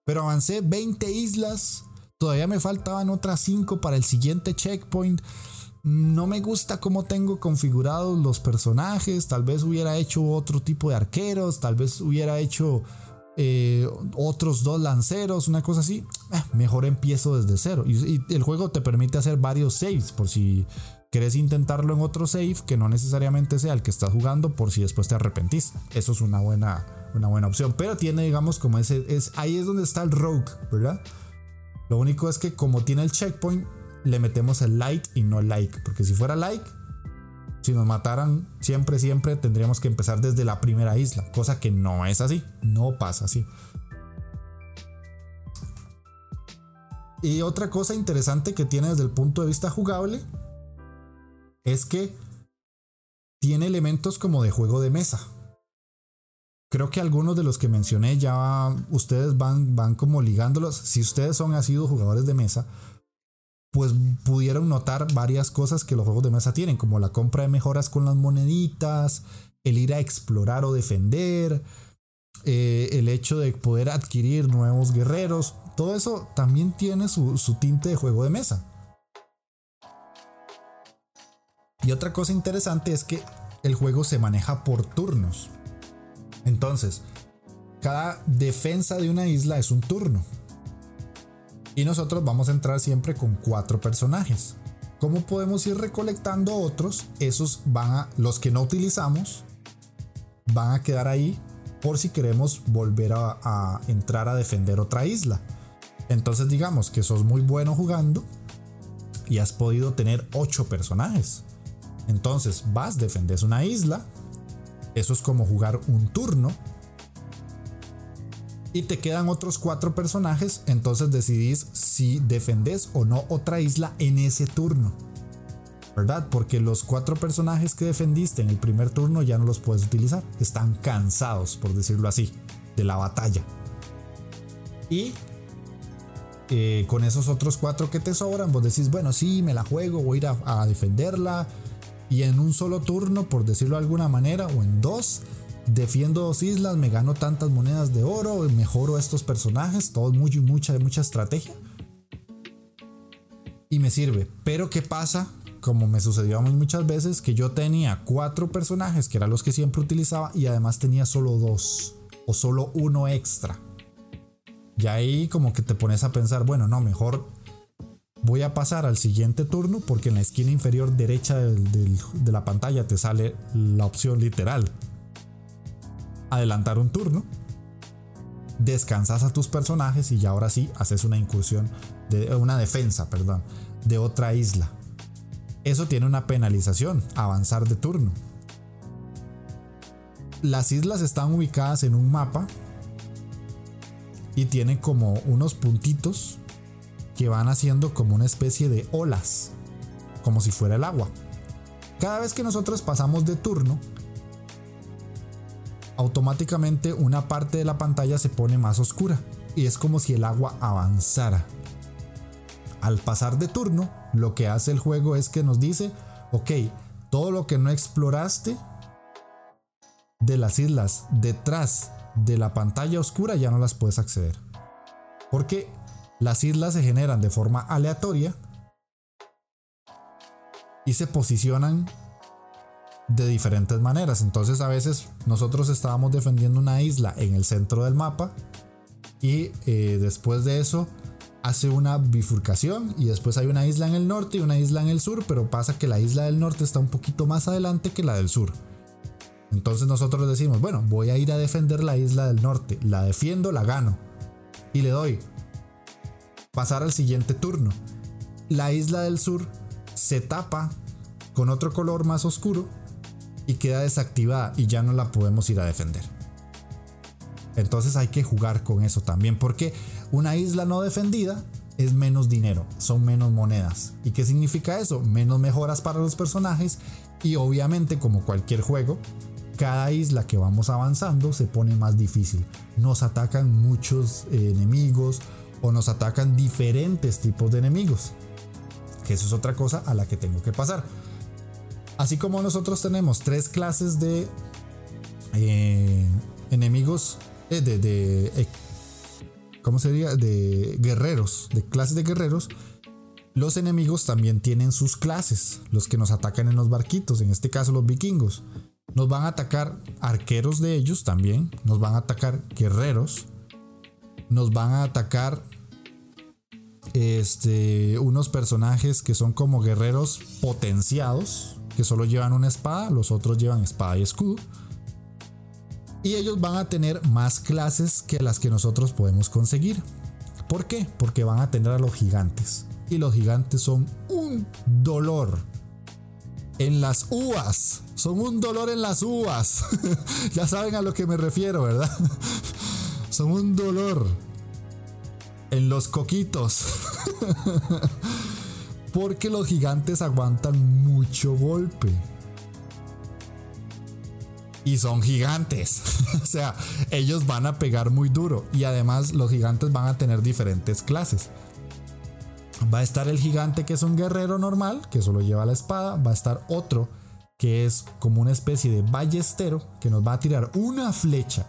Pero avancé 20 islas, todavía me faltaban otras 5 para el siguiente checkpoint. No me gusta cómo tengo configurados los personajes. Tal vez hubiera hecho otro tipo de arqueros. Tal vez hubiera hecho eh, otros dos lanceros, una cosa así, eh, mejor empiezo desde cero. Y, el juego te permite hacer varios saves por si querés intentarlo en otro save que no necesariamente sea el que estás jugando por si después te arrepentís. Eso es una buena, una buena opción. Pero tiene, digamos, como ese, es, ahí es donde está el rogue, ¿verdad? Lo único es que como tiene el checkpoint, le metemos el light y no like. Porque si fuera like, si nos mataran siempre, siempre tendríamos que empezar desde la primera isla, cosa que no es así, no pasa así. Y otra cosa interesante que tiene desde el punto de vista jugable es que tiene elementos como de juego de mesa. Creo que algunos de los que mencioné ya ustedes van, van como ligándolos. Si ustedes son sido jugadores de mesa, pues pudieron notar varias cosas que los juegos de mesa tienen, como la compra de mejoras con las moneditas, el ir a explorar o defender, eh, el hecho de poder adquirir nuevos guerreros, todo eso también tiene su, tinte de juego de mesa. Y otra cosa interesante es que el juego se maneja por turnos. Entonces, cada defensa de una isla es un turno. Y nosotros vamos a entrar siempre con cuatro personajes. ¿Cómo podemos ir recolectando otros? Esos van a, los que no utilizamos, van a quedar ahí por si queremos volver a, entrar a defender otra isla. Entonces digamos que sos muy bueno jugando y has podido tener 8 personajes. Entonces vas, defendes una isla. Eso es como jugar un turno. Y te quedan otros 4 personajes. Entonces decidís si defendes o no otra isla en ese turno. ¿Verdad? Porque los 4 personajes que defendiste en el primer turno ya no los puedes utilizar. Están cansados, por decirlo así, de la batalla. Y eh, con esos otros cuatro que te sobran, vos decís, bueno, sí, me la juego, voy a ir a, defenderla. Y en un solo turno, por decirlo de alguna manera, o en dos, defiendo dos islas, me gano tantas monedas de oro, mejoro estos personajes, todo muy, mucha, mucha estrategia. Y me sirve. Pero ¿qué pasa? Como me sucedió muchas veces, que yo tenía cuatro personajes, que eran los que siempre utilizaba, y además tenía solo dos, o solo uno extra. Y ahí como que te pones a pensar, bueno, no, mejor voy a pasar al siguiente turno porque en la esquina inferior derecha de la pantalla te sale la opción literal. Adelantar un turno. Descansas a tus personajes y ya ahora sí haces una incursión, de, una defensa, perdón, de otra isla. Eso tiene una penalización, avanzar de turno. Las islas están ubicadas en un mapa y tiene como unos puntitos que van haciendo como una especie de olas, como si fuera el agua. Cada vez que nosotros pasamos de turno, automáticamente una parte de la pantalla se pone más oscura y es como si el agua avanzara. Al pasar de turno, lo que hace el juego es que nos dice, ok, todo lo que no exploraste de las islas detrás de la pantalla oscura ya no las puedes acceder. Porque las islas se generan de forma aleatoria y se posicionan de diferentes maneras. Entonces a veces nosotros estábamos defendiendo una isla en el centro del mapa y eh, después de eso hace una bifurcación y después hay una isla en el norte y una isla en el sur, pero pasa que la isla del norte está un poquito más adelante que la del sur. Entonces nosotros decimos, bueno, voy a ir a defender la isla del norte, la defiendo, la gano. Y le doy pasar al siguiente turno. La isla del sur se tapa con otro color más oscuro y queda desactivada y ya no la podemos ir a defender. Entonces hay que jugar con eso también porque una isla no defendida es menos dinero, son menos monedas. ¿Y qué significa eso? Menos mejoras para los personajes y obviamente como cualquier juego, cada isla que vamos avanzando se pone más difícil. Nos atacan muchos eh, enemigos o nos atacan diferentes tipos de enemigos. Que eso es otra cosa a la que tengo que pasar. Así como nosotros tenemos tres clases de eh, enemigos, eh, de, de ¿cómo sería? De guerreros, de clases de guerreros. Los enemigos también tienen sus clases, los que nos atacan en los barquitos, en este caso los vikingos. Nos van a atacar arqueros de ellos también. Nos van a atacar guerreros. Nos van a atacar este, unos personajes que son como guerreros potenciados, que solo llevan una espada, los otros llevan espada y escudo. Y ellos van a tener más clases que las que nosotros podemos conseguir. ¿Por qué? Porque van a tener a los gigantes. Y los gigantes son un dolor en las uvas. Son un dolor en las uvas. ya saben a lo que me refiero, ¿verdad? Son un dolor en los coquitos. Porque los gigantes aguantan mucho golpe. Y son gigantes. o sea, ellos van a pegar muy duro. Y además los gigantes van a tener diferentes clases. Va a estar el gigante que es un guerrero normal, que solo lleva la espada. Va a estar otro que es como una especie de ballestero que nos va a tirar una flecha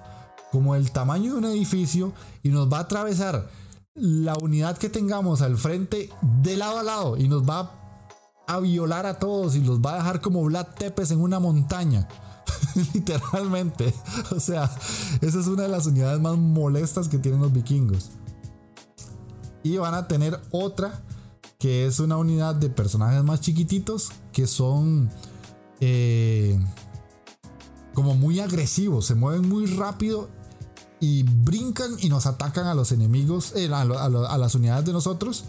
como el tamaño de un edificio y nos va a atravesar la unidad que tengamos al frente de lado a lado y nos va a violar a todos y los va a dejar como Vlad Tepes en una montaña. Literalmente. O sea, esa es una de las unidades más molestas que tienen los vikingos. Y van a tener otra que es una unidad de personajes más chiquititos que son eh, como muy agresivos, se mueven muy rápido y brincan y nos atacan a los enemigos, eh, a, las unidades de nosotros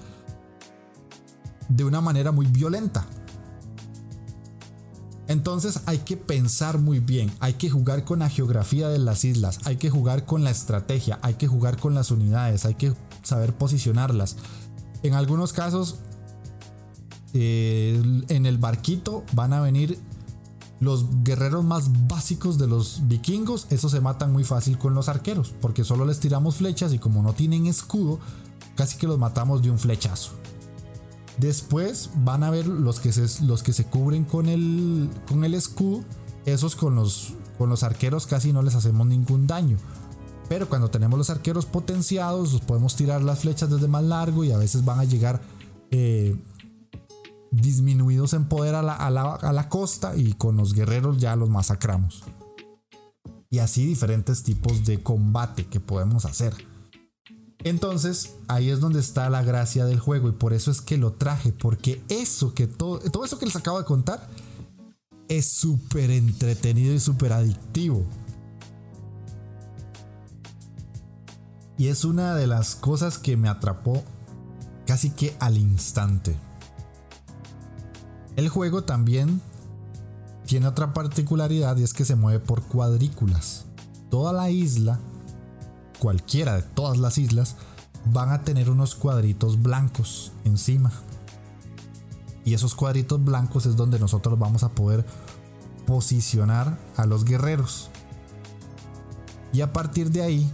de una manera muy violenta. Entonces hay que pensar muy bien, hay que jugar con la geografía de las islas, hay que jugar con la estrategia, hay que jugar con las unidades, hay que saber posicionarlas. En algunos casos, eh, en el barquito van a venir los guerreros más básicos de los vikingos. Esos se matan muy fácil con los arqueros, porque solo les tiramos flechas y como no tienen escudo, casi que los matamos de un flechazo. Después van a ver los que se, los que se cubren con el, con el escudo. Esos con los, con los arqueros casi no les hacemos ningún daño. Pero cuando tenemos los arqueros potenciados, los podemos tirar las flechas desde más largo y a veces van a llegar eh, disminuidos en poder a la, costa y con los guerreros ya los masacramos. Y así diferentes tipos de combate que podemos hacer. Entonces, ahí es donde está la gracia del juego y por eso es que lo traje, porque eso que todo, todo eso que les acabo de contar es súper entretenido y súper adictivo. Y es una de las cosas que me atrapó casi que al instante. El juego también tiene otra particularidad y es que se mueve por cuadrículas. Toda la isla cualquiera de todas las islas, van a tener unos cuadritos blancos encima. Y esos cuadritos blancos es donde nosotros vamos a poder posicionar a los guerreros. Y a partir de ahí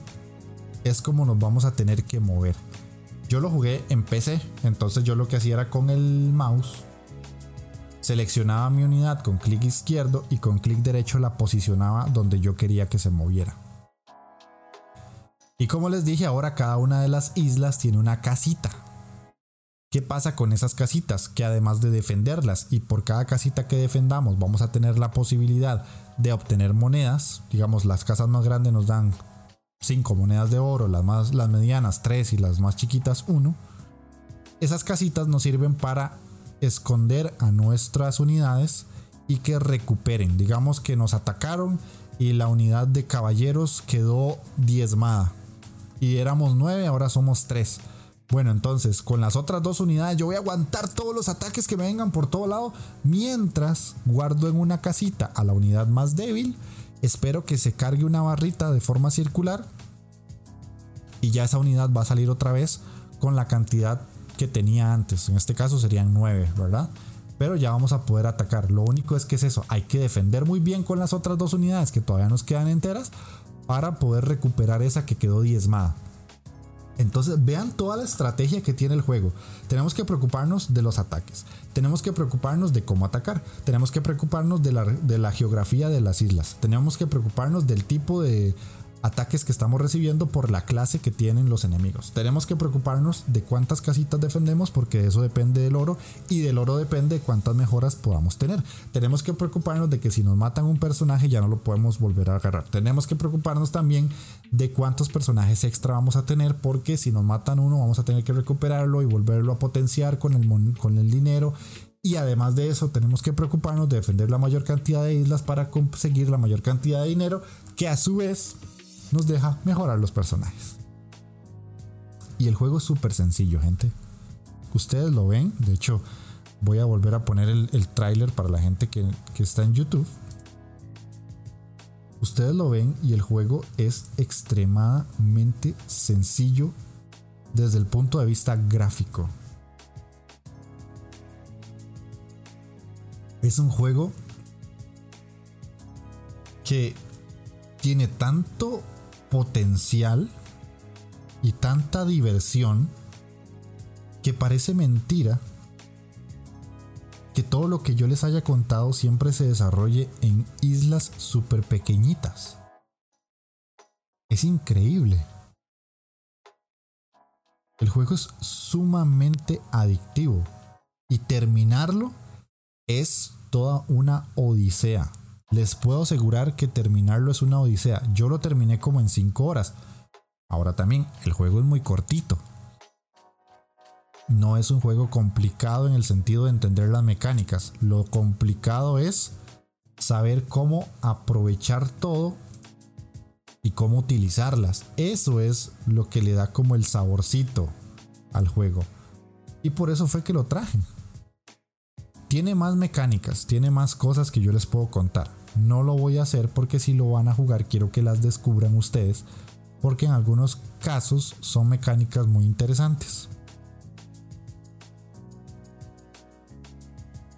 es como nos vamos a tener que mover. Yo lo jugué en PC, entonces yo lo que hacía era con el mouse. Seleccionaba mi unidad con clic izquierdo y con clic derecho la posicionaba donde yo quería que se moviera. Y como les dije, ahora cada una de las islas tiene una casita. ¿Qué pasa con esas casitas? Que además de defenderlas y por cada casita que defendamos vamos a tener la posibilidad de obtener monedas. Digamos, las casas más grandes nos dan 5 monedas de oro, las, más, las medianas 3 y las más chiquitas 1. Esas casitas nos sirven para esconder a nuestras unidades y que recuperen. Digamos que nos atacaron y la unidad de caballeros quedó diezmada y éramos 9, ahora somos 3. Bueno, entonces con las otras dos unidades yo voy a aguantar todos los ataques que me vengan por todo lado mientras guardo en una casita a la unidad más débil. Espero que se cargue una barrita de forma circular y ya esa unidad va a salir otra vez con la cantidad que tenía antes. En este caso serían 9, ¿verdad? Pero ya vamos a poder atacar. Lo único es que es eso, hay que defender muy bien con las otras dos unidades que todavía nos quedan enteras para poder recuperar esa que quedó diezmada. Entonces vean toda la estrategia que tiene el juego. Tenemos que preocuparnos de los ataques. Tenemos que preocuparnos de cómo atacar. Tenemos que preocuparnos de la, de la geografía de las islas. Tenemos que preocuparnos del tipo de ataques que estamos recibiendo por la clase que tienen los enemigos. Tenemos que preocuparnos de cuántas casitas defendemos porque de eso depende del oro y del oro depende de cuántas mejoras podamos tener. Tenemos que preocuparnos de que si nos matan un personaje ya no lo podemos volver a agarrar. Tenemos que preocuparnos también de cuántos personajes extra vamos a tener porque si nos matan uno vamos a tener que recuperarlo y volverlo a potenciar con el, con el dinero y además de eso, tenemos que preocuparnos de defender la mayor cantidad de islas para conseguir la mayor cantidad de dinero, que a su vez nos deja mejorar los personajes. Y el juego es súper sencillo, gente. Ustedes lo ven, de hecho voy a volver a poner el, el tráiler para la gente que, que está en YouTube. Ustedes lo ven y el juego es extremadamente sencillo desde el punto de vista gráfico. Es un juego que tiene tanto potencial y tanta diversión que parece mentira que todo lo que yo les haya contado siempre se desarrolle en islas súper pequeñitas. Es increíble. El juego es sumamente adictivo y terminarlo es toda una odisea. Les puedo asegurar que terminarlo es una odisea. Yo lo terminé como en 5 horas. Ahora también, el juego es muy cortito. No es un juego complicado en el sentido de entender las mecánicas. Lo complicado es saber cómo aprovechar todo y cómo utilizarlas. Eso es lo que le da como el saborcito al juego. Y por eso fue que lo traje. Tiene más mecánicas, tiene más cosas que yo les puedo contar. No lo voy a hacer porque si lo van a jugar quiero que las descubran ustedes. Porque en algunos casos son mecánicas muy interesantes.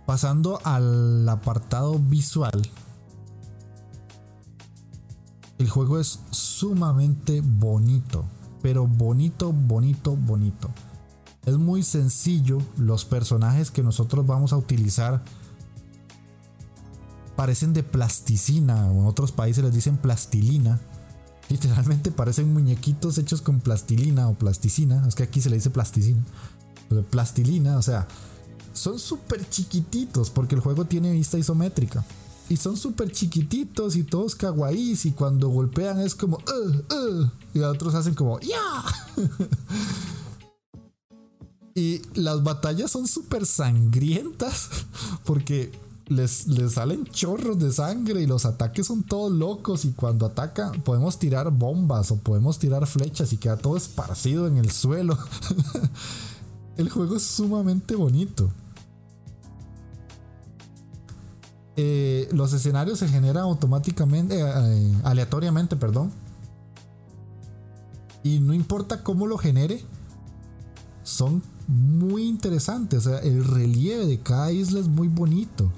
Pasando al apartado visual. El juego es sumamente bonito. Pero bonito, bonito, bonito. Es muy sencillo. Los personajes que nosotros vamos a utilizar parecen de plasticina. O en otros países les dicen plastilina. Literalmente parecen muñequitos hechos con plastilina o plasticina. Es que aquí se le dice plasticina. Plastilina, o sea, son súper chiquititos porque el juego tiene vista isométrica. Y son súper chiquititos y todos kawaiis y cuando golpean es como uh, uh", y otros hacen como ya. y las batallas son súper sangrientas porque les, les, salen chorros de sangre y los ataques son todos locos y cuando atacan podemos tirar bombas o podemos tirar flechas y queda todo esparcido en el suelo. el juego es sumamente bonito. Eh, los escenarios se generan automáticamente, eh, eh, aleatoriamente, perdón. Y no importa cómo lo genere, son muy interesantes. el relieve de cada isla es muy bonito.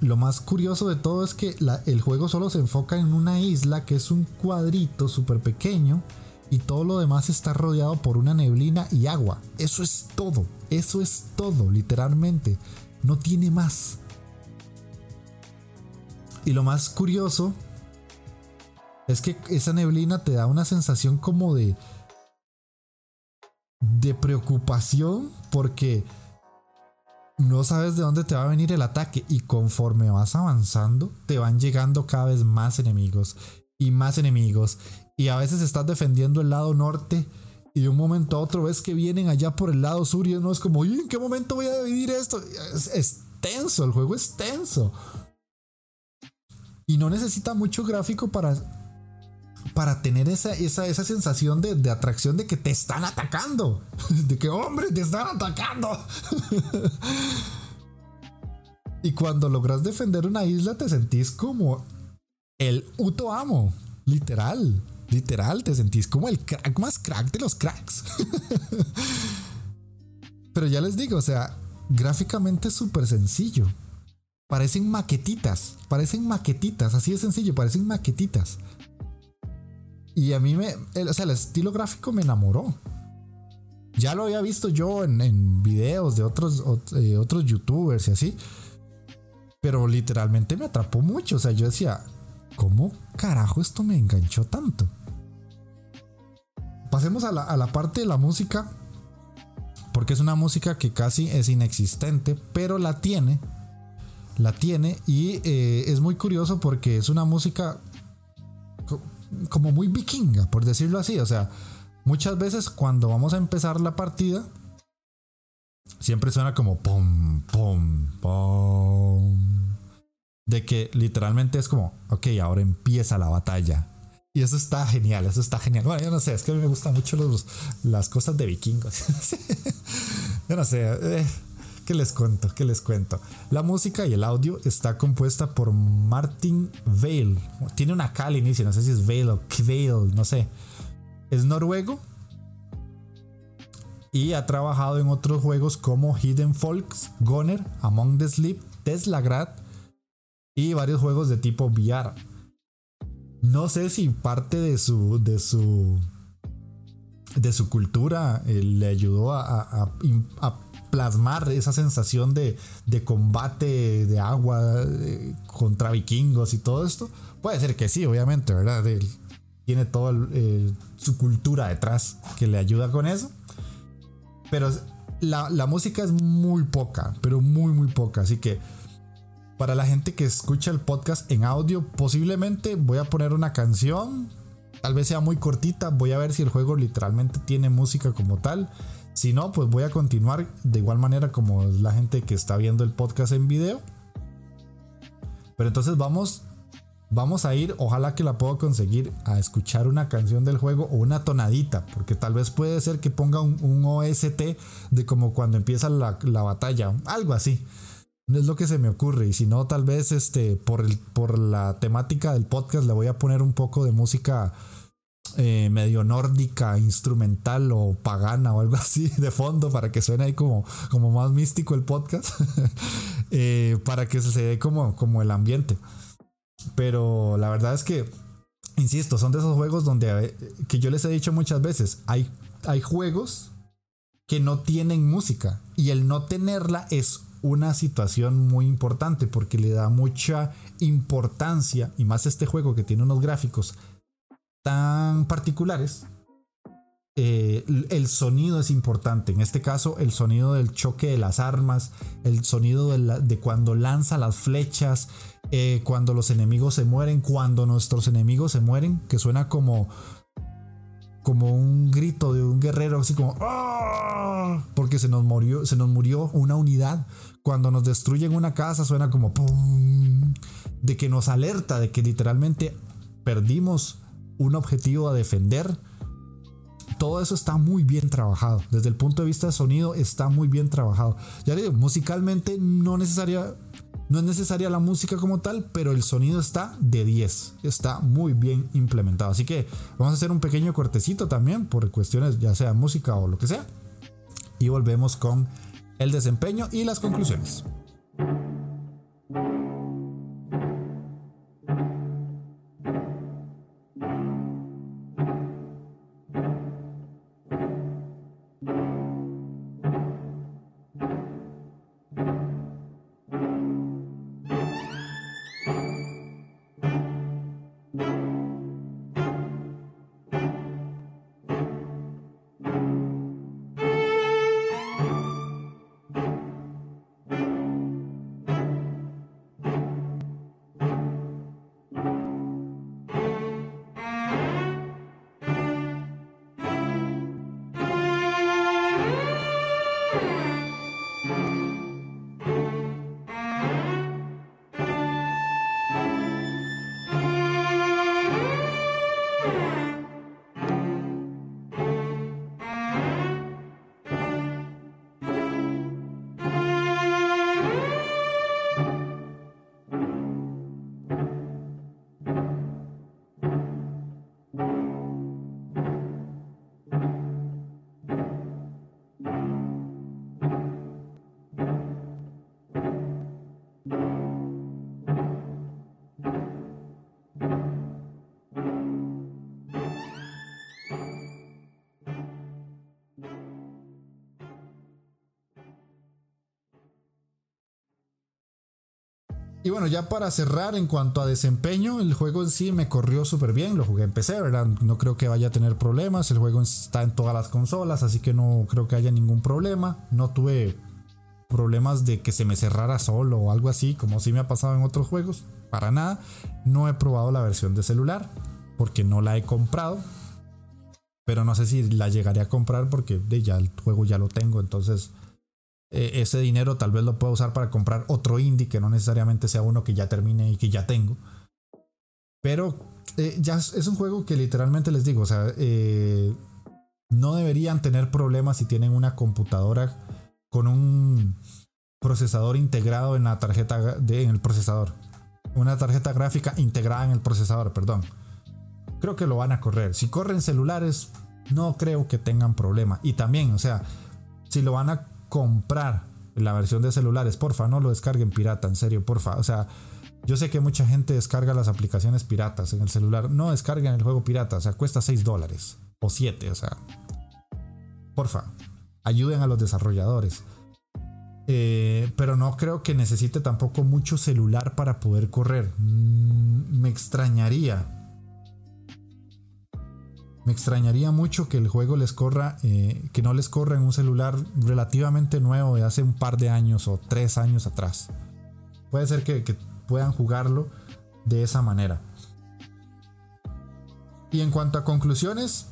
Lo más curioso de todo es que el juego solo se enfoca en una isla que es un cuadrito súper pequeño y todo lo demás está rodeado por una neblina y agua. Eso es todo, eso es todo, literalmente. No tiene más. Y lo más curioso es que esa neblina te da una sensación como de de preocupación porque no sabes de dónde te va a venir el ataque y conforme vas avanzando te van llegando cada vez más enemigos y más enemigos y a veces estás defendiendo el lado norte y de un momento a otro ves que vienen allá por el lado sur y no es como, ¿en qué momento voy a dividir esto? Es, tenso, el juego es tenso. Y no necesita mucho gráfico para, para tener esa, esa, esa sensación de, de, atracción de que te están atacando. De que, hombre, te están atacando. y cuando logras defender una isla te sentís como el Uto Amo, literal. Literal, te sentís como el crack más crack de los cracks. Pero ya les digo, o sea, gráficamente es súper sencillo. Parecen maquetitas, parecen maquetitas, así de sencillo, parecen maquetitas. Y a mí me, o sea, el estilo gráfico me enamoró. Ya lo había visto yo en, videos de otros, eh, otros youtubers y así. Pero literalmente me atrapó mucho. O sea, yo decía, ¿cómo carajo esto me enganchó tanto? Pasemos a la, parte de la música, porque es una música que casi es inexistente, pero la tiene, la tiene y eh, es muy curioso porque es una música como muy vikinga, por decirlo así, o sea, muchas veces cuando vamos a empezar la partida, siempre suena como pum, pum, pum. De que literalmente es como, ok, ahora empieza la batalla. Y eso está genial, eso está genial. Bueno, yo no sé, es que me gustan mucho los, las cosas de vikingos. yo no sé, eh, ¿qué les cuento? ¿Qué les cuento? La música y el audio está compuesta por Martin Vale. Tiene una K al inicio, no sé si es Vale o Kveil, no sé. Es noruego y ha trabajado en otros juegos como Hidden Folks, Goner, Among the Sleep, Tesla Grad y varios juegos de tipo VR. No sé si parte de su de su de su cultura eh, le ayudó a, plasmar esa sensación de, de combate de agua contra vikingos y todo esto. Puede ser que sí, obviamente, ¿verdad? tiene toda su cultura detrás que le ayuda con eso. Pero la, la música es muy poca, pero muy, muy poca. Así que para la gente que escucha el podcast en audio, posiblemente voy a poner una canción. Tal vez sea muy cortita. Voy a ver si el juego literalmente tiene música como tal. Si no, pues voy a continuar de igual manera como la gente que está viendo el podcast en video. Pero entonces vamos vamos a ir, ojalá que la pueda conseguir, a escuchar una canción del juego o una tonadita, porque tal vez puede ser que ponga un, OST de como cuando empieza la, batalla, algo así. Es lo que se me ocurre, y si no, tal vez este, por, el, por la temática del podcast le voy a poner un poco de música eh, medio nórdica, instrumental o pagana o algo así de fondo para que suene ahí como, como más místico el podcast, eh, para que se dé como, como el ambiente. Pero la verdad es que, insisto, son de esos juegos donde, eh, que yo les he dicho muchas veces, hay, hay juegos que no tienen música y el no tenerla es una situación muy importante porque le da mucha importancia y más este juego que tiene unos gráficos tan particulares eh, el sonido es importante. En este caso, el sonido del choque de las armas, el sonido de, cuando lanza las flechas, eh, cuando los enemigos se mueren, cuando nuestros enemigos se mueren, que suena como como un grito de un guerrero, así como ¡Ah! porque se nos murió, se nos murió una unidad. Cuando nos destruyen una casa suena como ¡pum! de que nos alerta de que literalmente perdimos un objetivo a defender todo eso está muy bien trabajado. Desde el punto de vista de sonido está muy bien trabajado. Ya le digo, musicalmente no necesaria no es necesaria la música como tal, pero el sonido está de 10. Está muy bien implementado. Así que vamos a hacer un pequeño cortecito también por cuestiones ya sea música o lo que sea. Y volvemos con el desempeño y las conclusiones. Y bueno, ya para cerrar en cuanto a desempeño, el juego en sí me corrió súper bien, lo jugué en PC, ¿verdad? No creo que vaya a tener problemas, el juego está en todas las consolas, así que no creo que haya ningún problema. No tuve problemas de que se me cerrara solo o algo así, como sí me ha pasado en otros juegos, para nada. No he probado la versión de celular, porque no la he comprado. Pero no sé si la llegaré a comprar porque ya el juego ya lo tengo, entonces eh, ese dinero tal vez lo puedo usar para comprar otro indie que no necesariamente sea uno que ya termine y que ya tengo. Pero eh, ya es un juego que literalmente les digo, o sea, eh, no deberían tener problemas si tienen una computadora con un procesador integrado en la tarjeta de, en el procesador. Una tarjeta gráfica integrada en el procesador, perdón. Creo que lo van a correr. Si corren celulares, no creo que tengan problema. Y también, o sea, si lo van a comprar la versión de celulares, porfa, no lo descarguen pirata, en serio, porfa. O sea, yo sé que mucha gente descarga las aplicaciones piratas en el celular. No descarguen el juego pirata, o sea, cuesta 6 dólares o 7, o sea. Porfa, ayuden a los desarrolladores. Eh, pero no creo que necesite tampoco mucho celular para poder correr. Mm, me extrañaría Me extrañaría mucho que el juego les corra, eh, que no les corra en un celular relativamente nuevo de hace un par de años o tres años atrás. Puede ser que, puedan jugarlo de esa manera. Y en cuanto a conclusiones,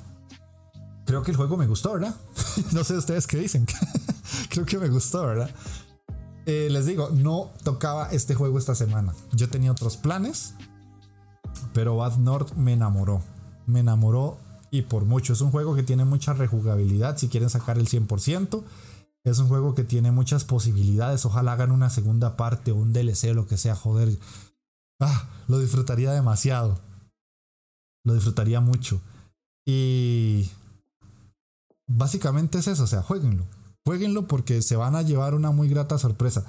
creo que el juego me gustó, ¿verdad? no sé ustedes qué dicen. creo que me gustó, ¿verdad? Eh, les digo, no tocaba este juego esta semana. Yo tenía otros planes, pero Bad North me enamoró. Me enamoró y por mucho. Es un juego que tiene mucha rejugabilidad si quieren sacar el 100%. Es un juego que tiene muchas posibilidades. Ojalá hagan una segunda parte o un DLC o lo que sea. Joder. Ah, lo disfrutaría demasiado. Lo disfrutaría mucho. Y básicamente es eso. O sea, jueguenlo. Jueguenlo porque se van a llevar una muy grata sorpresa.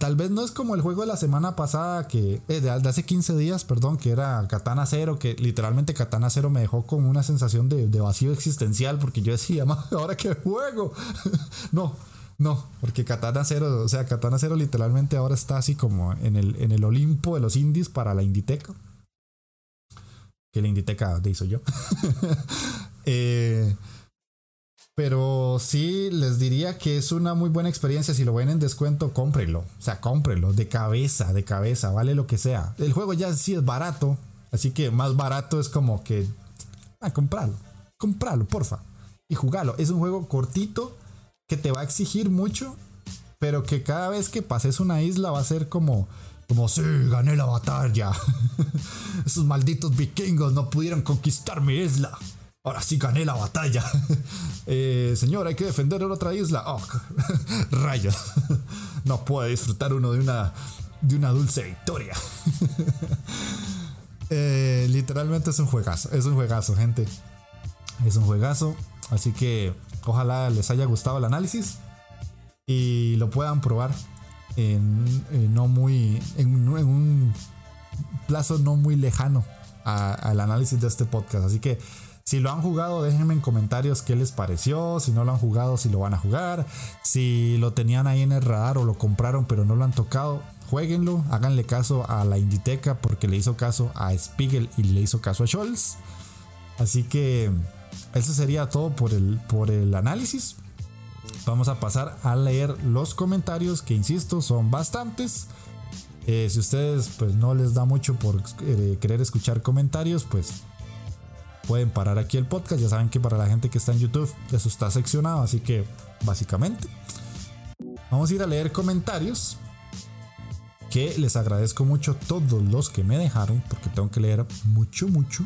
Tal vez no es como el juego de la semana pasada, que eh, de, hace 15 días, perdón, que era Katana Zero, que literalmente Katana Zero me dejó con una sensación de, vacío existencial, porque yo decía, ahora qué juego. no, no, porque Katana Zero, o sea, Katana Zero literalmente ahora está así como en el, en el Olimpo de los indies para la Inditeca. Que la Inditeca de hizo yo. eh, pero sí les diría que es una muy buena experiencia. Si lo ven en descuento, cómprenlo. O sea, cómprenlo de cabeza, de cabeza, vale lo que sea. El juego ya sí es barato. Así que más barato es como que. Ah, compralo. Compralo, porfa. Y jugalo. Es un juego cortito que te va a exigir mucho. Pero que cada vez que pases una isla va a ser como. Como, sí, gané la batalla. Esos malditos vikingos no pudieron conquistar mi isla. Ahora sí gané la batalla. Eh, señor, hay que defender otra isla. Oh, rayos. No puede disfrutar uno de una, de una dulce victoria. Eh, literalmente es un juegazo. Es un juegazo, gente. Es un juegazo. Así que ojalá les haya gustado el análisis. Y lo puedan probar en, no muy. En, un plazo no muy lejano al análisis de este podcast. Así que si lo han jugado, déjenme en comentarios qué les pareció. Si no lo han jugado, si lo van a jugar. Si lo tenían ahí en el radar o lo compraron pero no lo han tocado, jueguenlo. Háganle caso a la Inditeca porque le hizo caso a Spiegel y le hizo caso a Scholz. Así que eso sería todo por el, por el análisis. Vamos a pasar a leer los comentarios que insisto son bastantes. Eh, si ustedes pues no les da mucho por eh, querer escuchar comentarios, pues pueden parar aquí el podcast. Ya saben que para la gente que está en YouTube eso está seccionado, así que básicamente vamos a ir a leer comentarios que les agradezco mucho todos los que me dejaron porque tengo que leer mucho mucho.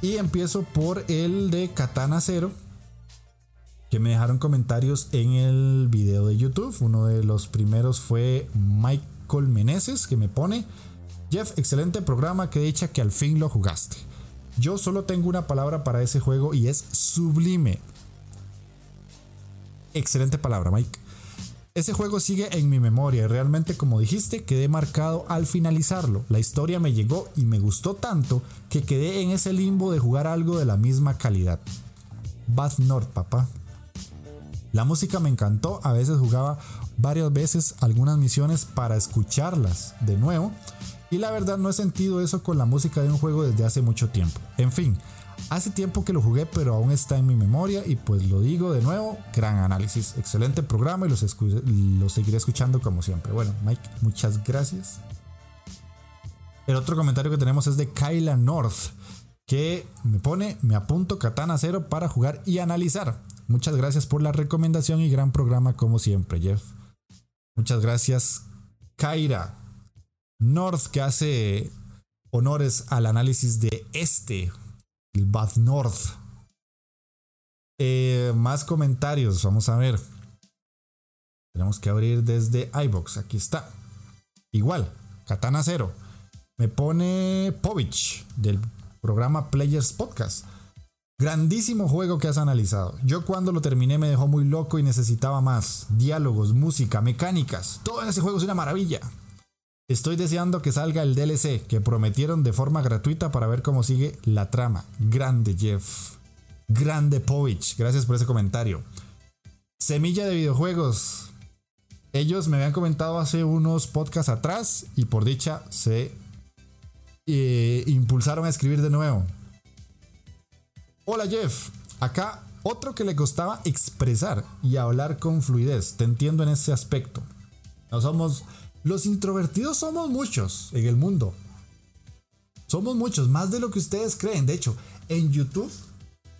Y empiezo por el de Katana Zero que me dejaron comentarios en el video de YouTube. Uno de los primeros fue Michael Meneses que me pone Jeff, excelente programa, que dicha que al fin lo jugaste. Yo solo tengo una palabra para ese juego y es sublime. Excelente palabra, Mike. Ese juego sigue en mi memoria y realmente como dijiste quedé marcado al finalizarlo. La historia me llegó y me gustó tanto que quedé en ese limbo de jugar algo de la misma calidad. Bad North, papá. La música me encantó, a veces jugaba varias veces algunas misiones para escucharlas de nuevo y la verdad no he sentido eso con la música de un juego desde hace mucho tiempo. En fin, hace tiempo que lo jugué pero aún está en mi memoria y pues lo digo de nuevo, gran análisis, excelente programa y los, seguiré escuchando como siempre. Bueno, Mike, muchas gracias. El otro comentario que tenemos es de Kyla North, que me pone, me apunto Katana Cero para jugar y analizar. Muchas gracias por la recomendación y gran programa como siempre, Jeff. Muchas gracias, Kaira. North que hace honores al análisis de este, el Bad North. Eh, más comentarios, vamos a ver. Tenemos que abrir desde iBox, aquí está. Igual, Katana Cero. Me pone Povich del programa Players Podcast. Grandísimo juego que has analizado. Yo cuando lo terminé me dejó muy loco y necesitaba más. Diálogos, música, mecánicas. Todo en ese juego es una maravilla. Estoy deseando que salga el DLC que prometieron de forma gratuita para ver cómo sigue la trama. Grande Jeff. Grande Povich. Gracias por ese comentario. Semilla de videojuegos. Ellos me habían comentado hace unos podcasts atrás y por dicha se eh, impulsaron a escribir de nuevo. Hola Jeff, acá otro que le costaba expresar y hablar con fluidez. Te entiendo en ese aspecto. No somos los introvertidos somos muchos en el mundo. Somos muchos, más de lo que ustedes creen. De hecho, en YouTube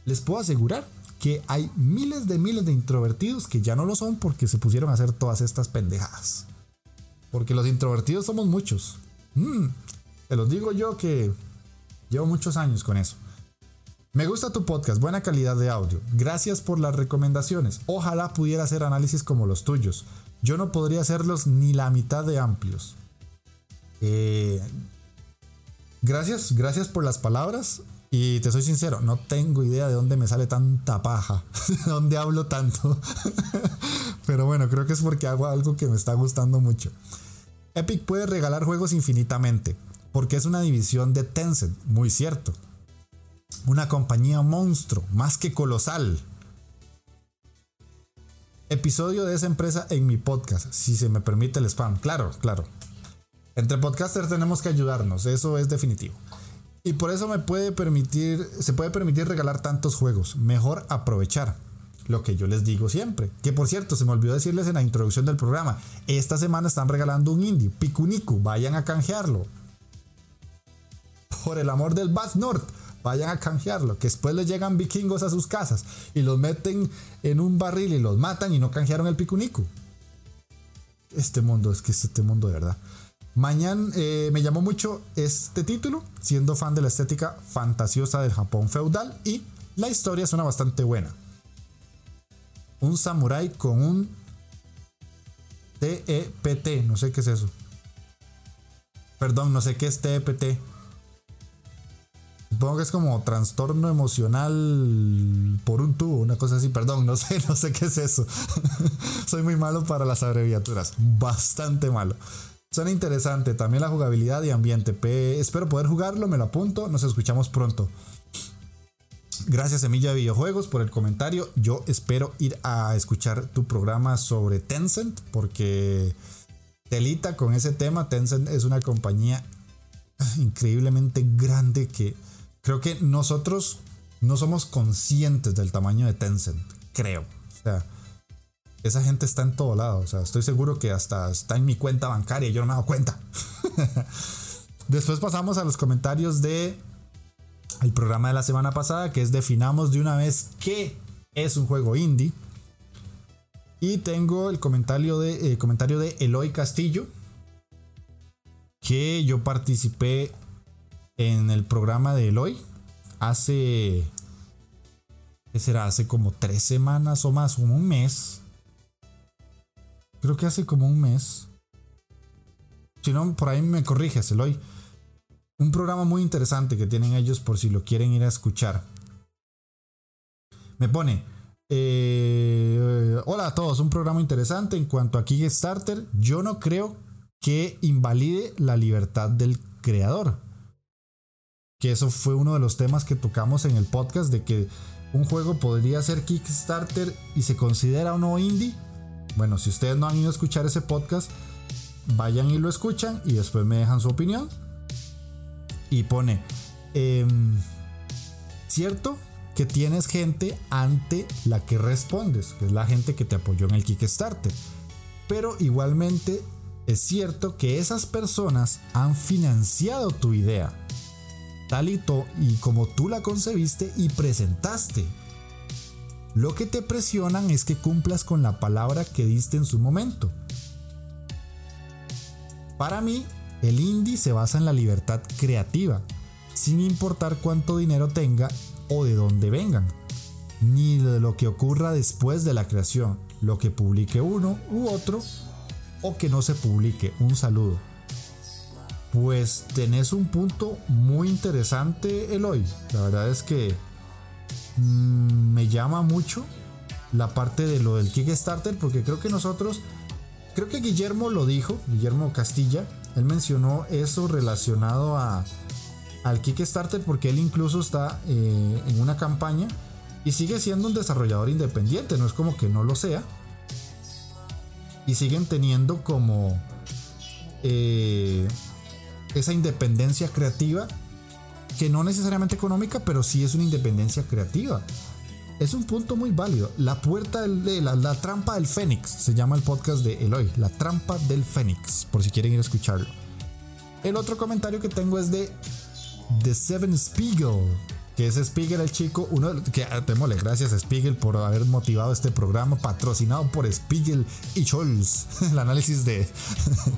les puedo asegurar que hay miles de miles de introvertidos que ya no lo son porque se pusieron a hacer todas estas pendejadas. Porque los introvertidos somos muchos. Mm, te los digo yo que llevo muchos años con eso. Me gusta tu podcast, buena calidad de audio. Gracias por las recomendaciones. Ojalá pudiera hacer análisis como los tuyos. Yo no podría hacerlos ni la mitad de amplios. Eh, gracias, gracias por las palabras. Y te soy sincero, no tengo idea de dónde me sale tanta paja, de dónde hablo tanto. Pero bueno, creo que es porque hago algo que me está gustando mucho. Epic puede regalar juegos infinitamente, porque es una división de Tencent, muy cierto. Una compañía monstruo, más que colosal. Episodio de esa empresa en mi podcast, si se me permite el spam. Claro, claro. Entre podcasters tenemos que ayudarnos, eso es definitivo. Y por eso me puede permitir, se puede permitir regalar tantos juegos. Mejor aprovechar. Lo que yo les digo siempre. Que por cierto, se me olvidó decirles en la introducción del programa. Esta semana están regalando un indie, Pikuniku. Vayan a canjearlo. Por el amor del Bath North. Vayan a canjearlo. Que después les llegan vikingos a sus casas y los meten en un barril y los matan y no canjearon el Pikuniku. Este mundo, es que es este mundo de verdad. Mañana eh, me llamó mucho este título, siendo fan de la estética fantasiosa del Japón feudal y la historia suena bastante buena. Un samurái con un TEPT, no sé qué es eso. Perdón, no sé qué es TEPT. Supongo que es como trastorno emocional por un tubo, una cosa así. Perdón, no sé, no sé qué es eso. Soy muy malo para las abreviaturas, bastante malo. Suena interesante también la jugabilidad y ambiente. espero poder jugarlo, me lo apunto. Nos escuchamos pronto. Gracias Semilla de Videojuegos por el comentario. Yo espero ir a escuchar tu programa sobre Tencent porque telita con ese tema. Tencent es una compañía increíblemente grande que creo que nosotros no somos conscientes del tamaño de Tencent. Creo. O sea, esa gente está en todo lado. O sea, estoy seguro que hasta está en mi cuenta bancaria y yo no me he dado cuenta. Después pasamos a los comentarios de el programa de la semana pasada, que es definamos de una vez qué es un juego indie. Y tengo el comentario de, eh, comentario de Eloy Castillo, que yo participé en el programa de Eloy hace, ¿qué será? Hace como tres semanas o más, como un mes Creo que hace como un mes. Si no, por ahí me corriges, Eloy. Un programa muy interesante que tienen ellos por si lo quieren ir a escuchar. Me pone, eh, hola a todos, un programa interesante en cuanto a Kickstarter. Yo no creo que invalide la libertad del creador. Que eso fue uno de los temas que tocamos en el podcast de que un juego podría ser Kickstarter y se considera o no indie. Bueno, si ustedes no han ido a escuchar ese podcast, vayan y lo escuchan y después me dejan su opinión. Y pone, em, cierto que tienes gente ante la que respondes, que es la gente que te apoyó en el Kickstarter. Pero igualmente es cierto que esas personas han financiado tu idea, tal y, como tú la concebiste y presentaste. Lo que te presionan es que cumplas con la palabra que diste en su momento. Para mí, el indie se basa en la libertad creativa, sin importar cuánto dinero tenga o de dónde vengan, ni de lo que ocurra después de la creación, lo que publique uno u otro o que no se publique. Un saludo. Pues tenés un punto muy interesante, Eloy. La verdad es que Mm, me llama mucho la parte de lo del Kickstarter porque creo que nosotros, creo que Guillermo lo dijo, Guillermo Castilla, él mencionó eso relacionado a, al Kickstarter porque él incluso está eh, en una campaña y sigue siendo un desarrollador independiente, no es como que no lo sea. Y siguen teniendo como... Eh, esa independencia creativa, que no necesariamente económica, pero sí es una independencia creativa. Es un punto muy válido. La puerta de la, la, trampa del Fénix se llama el podcast de Eloy. La trampa del Fénix, por si quieren ir a escucharlo. El otro comentario que tengo es de The Seven Spiegel. Que es Spiegel el chico, uno que démosle gracias a Spiegel por haber motivado este programa, patrocinado por Spiegel y Scholz. El análisis de,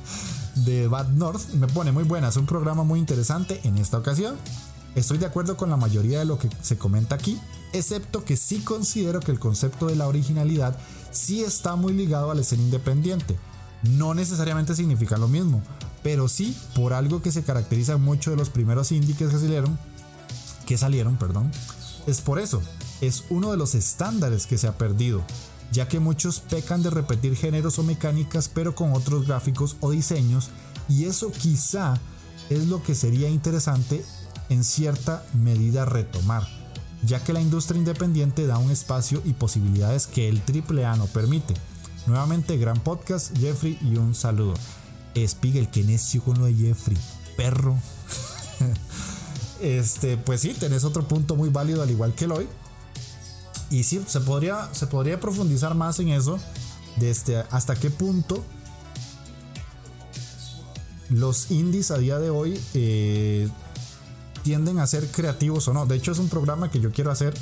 de Bad North me pone muy buena. Es un programa muy interesante en esta ocasión. Estoy de acuerdo con la mayoría de lo que se comenta aquí, excepto que sí considero que el concepto de la originalidad sí está muy ligado a la independiente. No necesariamente significa lo mismo, pero sí por algo que se caracteriza mucho de los primeros indies que salieron, que salieron, perdón. Es por eso, es uno de los estándares que se ha perdido, ya que muchos pecan de repetir géneros o mecánicas pero con otros gráficos o diseños y eso quizá es lo que sería interesante en cierta medida retomar, ya que la industria independiente da un espacio y posibilidades que el AAA no permite. Nuevamente, gran podcast, Jeffrey, y un saludo. Spiegel, que necio con lo de Jeffrey, perro. este, pues sí, tenés otro punto muy válido, al igual que hoy. Y sí, se podría, se podría profundizar más en eso. Desde hasta qué punto los indies a día de hoy eh, tienden a ser creativos o no. De hecho, es un programa que yo quiero hacer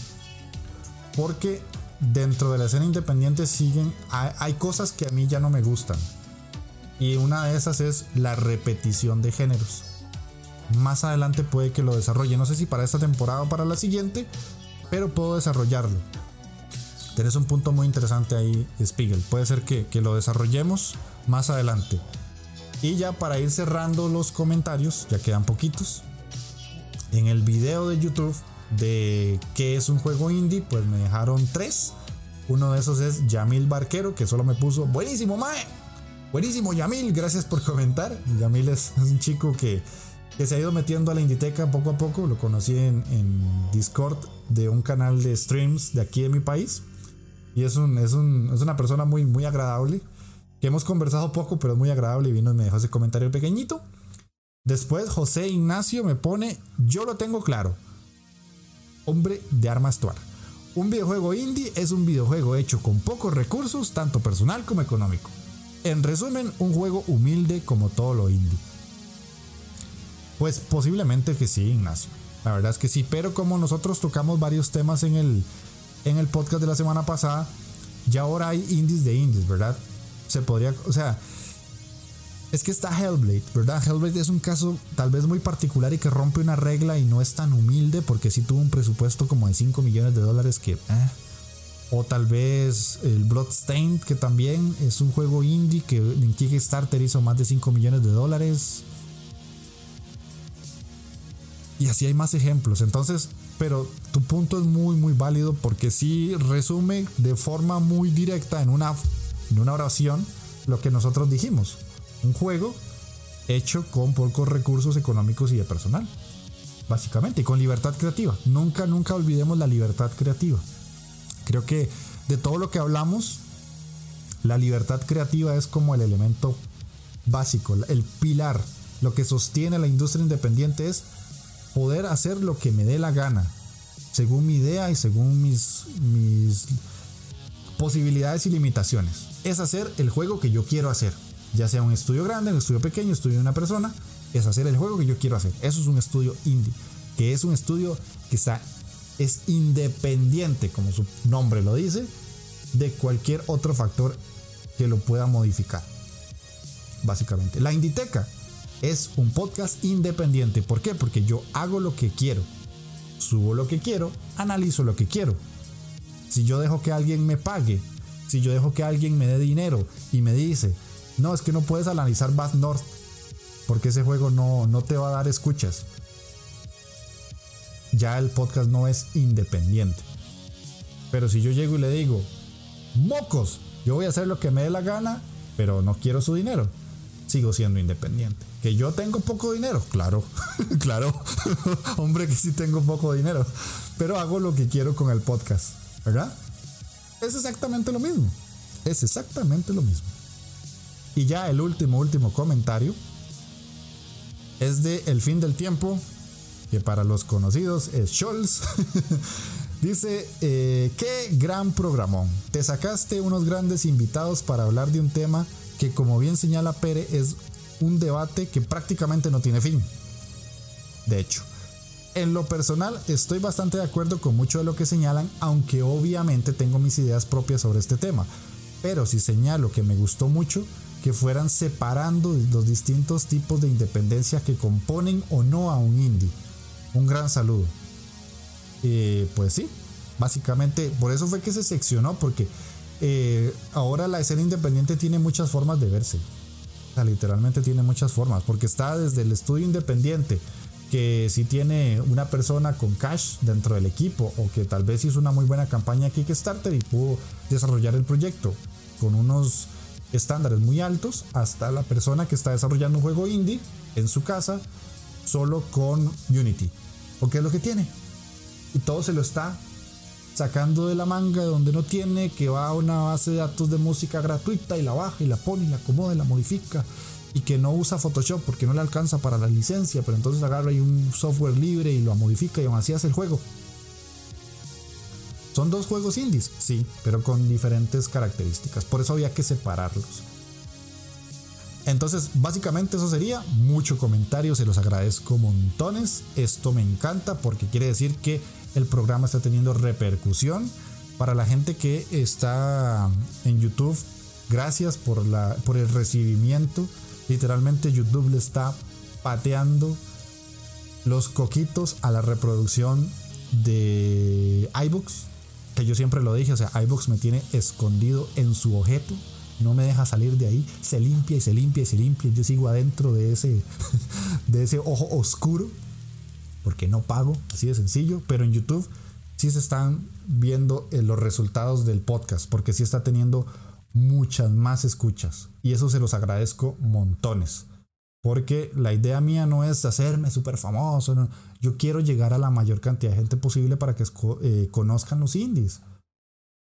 porque dentro de la escena independiente siguen, hay, cosas que a mí ya no me gustan. Y una de esas es la repetición de géneros. Más adelante puede que lo desarrolle. No sé si para esta temporada o para la siguiente, pero puedo desarrollarlo. Tienes un punto muy interesante ahí, Spiegel. Puede ser que, que lo desarrollemos más adelante. Y ya para ir cerrando los comentarios, ya quedan poquitos en el video de YouTube de qué es un juego indie, pues me dejaron tres. Uno de esos es Yamil Barquero, que solo me puso buenísimo, Mae. Buenísimo, Yamil, gracias por comentar. Yamil es, un chico que, se ha ido metiendo a la Inditeca poco a poco. Lo conocí en, Discord de un canal de streams de aquí de mi país. Y es, un, es, una persona muy, muy agradable. Que hemos conversado poco, pero es muy agradable. Y vino y me dejó ese comentario pequeñito. Después José Ignacio me pone, yo lo tengo claro. Hombre de armas tuar. Un videojuego indie es un videojuego hecho con pocos recursos, tanto personal como económico. En resumen, un juego humilde como todo lo indie. Pues posiblemente que sí, Ignacio. La verdad es que sí, pero como nosotros tocamos varios temas en el, en el podcast de la semana pasada, ya ahora hay indies de indies, ¿verdad? Se podría, o sea, es que está Hellblade, ¿verdad? Hellblade es un caso tal vez muy particular y que rompe una regla y no es tan humilde porque sí tuvo un presupuesto como de 5 millones de dólares que... Eh. O tal vez el Bloodstained, que también es un juego indie que en Kickstarter hizo más de 5 millones de dólares. Y así hay más ejemplos. Entonces, pero tu punto es muy, muy válido porque sí resume de forma muy directa en una, en una oración lo que nosotros dijimos un juego hecho con pocos recursos económicos y de personal. Básicamente, y con libertad creativa. Nunca, nunca olvidemos la libertad creativa. Creo que de todo lo que hablamos, la libertad creativa es como el elemento básico, el pilar. Lo que sostiene la industria independiente es poder hacer lo que me dé la gana, según mi idea y según mis, mis posibilidades y limitaciones. Es hacer el juego que yo quiero hacer ya sea un estudio grande, un estudio pequeño, estudio de una persona, es hacer el juego que yo quiero hacer. Eso es un estudio indie, que es un estudio que está, es independiente, como su nombre lo dice, de cualquier otro factor que lo pueda modificar. Básicamente, la Inditeca es un podcast independiente. ¿Por qué? Porque yo hago lo que quiero, subo lo que quiero, analizo lo que quiero. Si yo dejo que alguien me pague, si yo dejo que alguien me dé dinero y me dice, no, es que no puedes analizar Bad North porque ese juego no, no te va a dar escuchas. Ya el podcast no es independiente. Pero si yo llego y le digo, mocos, yo voy a hacer lo que me dé la gana, pero no quiero su dinero, sigo siendo independiente. Que yo tengo poco dinero, claro, claro, hombre que sí tengo poco dinero, pero hago lo que quiero con el podcast, ¿verdad? Es exactamente lo mismo, es exactamente lo mismo. Y ya el último, último comentario Es de El fin del tiempo, que para los conocidos es Scholz. Dice, eh, qué gran programón. Te sacaste unos grandes invitados para hablar de un tema que como bien señala Pere es un debate que prácticamente no tiene fin. De hecho, en lo personal estoy bastante de acuerdo con mucho de lo que señalan, aunque obviamente tengo mis ideas propias sobre este tema. Pero si señalo que me gustó mucho que fueran separando los distintos tipos de independencia que componen o no a un indie. Un gran saludo. Eh, pues sí, básicamente por eso fue que se seccionó, porque eh, ahora la escena independiente tiene muchas formas de verse. Literalmente tiene muchas formas, porque está desde el estudio independiente, que si tiene una persona con cash dentro del equipo, o que tal vez hizo una muy buena campaña Kickstarter y pudo desarrollar el proyecto con unos estándares muy altos, hasta la persona que está desarrollando un juego indie en su casa, solo con Unity. Porque es lo que tiene. Y todo se lo está sacando de la manga donde no tiene, que va a una base de datos de música gratuita y la baja y la pone y la acomoda y la modifica y que no usa Photoshop porque no le alcanza para la licencia, pero entonces agarra ahí un software libre y lo modifica y aún así hace el juego. Son dos juegos indies, sí, pero con diferentes características, por eso había que separarlos. Entonces, básicamente eso sería. Mucho comentario, se los agradezco montones. Esto me encanta porque quiere decir que el programa está teniendo repercusión. Para la gente que está en YouTube, gracias por, la, por el recibimiento. Literalmente YouTube le está pateando los coquitos a la reproducción de iBooks. Que yo siempre lo dije, o sea, iBooks me tiene escondido en su objeto. No me deja salir de ahí. Se limpia y se limpia y se limpia. Yo sigo adentro de ese, de ese ojo oscuro porque no pago, así de sencillo, pero en YouTube sí se están viendo eh, los resultados del podcast, porque sí está teniendo muchas más escuchas y eso se los agradezco montones. Porque la idea mía no es hacerme súper famoso, yo quiero llegar a la mayor cantidad de gente posible para que eh, conozcan los indies,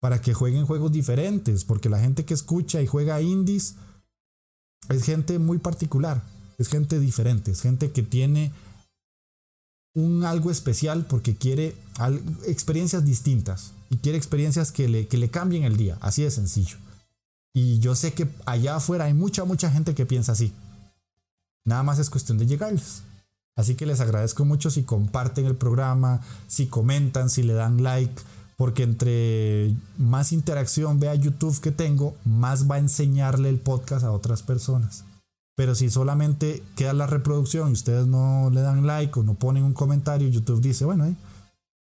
para que jueguen juegos diferentes, porque la gente que escucha y juega indies es gente muy particular, es gente diferente, es gente que tiene un algo especial porque quiere experiencias distintas y quiere experiencias que le, que le cambien el día, así de sencillo. Y yo sé que allá afuera hay mucha, mucha gente que piensa así. Nada más es cuestión de llegarles. Así que les agradezco mucho si comparten el programa, si comentan, si le dan like, porque entre más interacción vea YouTube que tengo, más va a enseñarle el podcast a otras personas. Pero si solamente queda la reproducción y ustedes no le dan like o no ponen un comentario, YouTube dice, bueno, eh,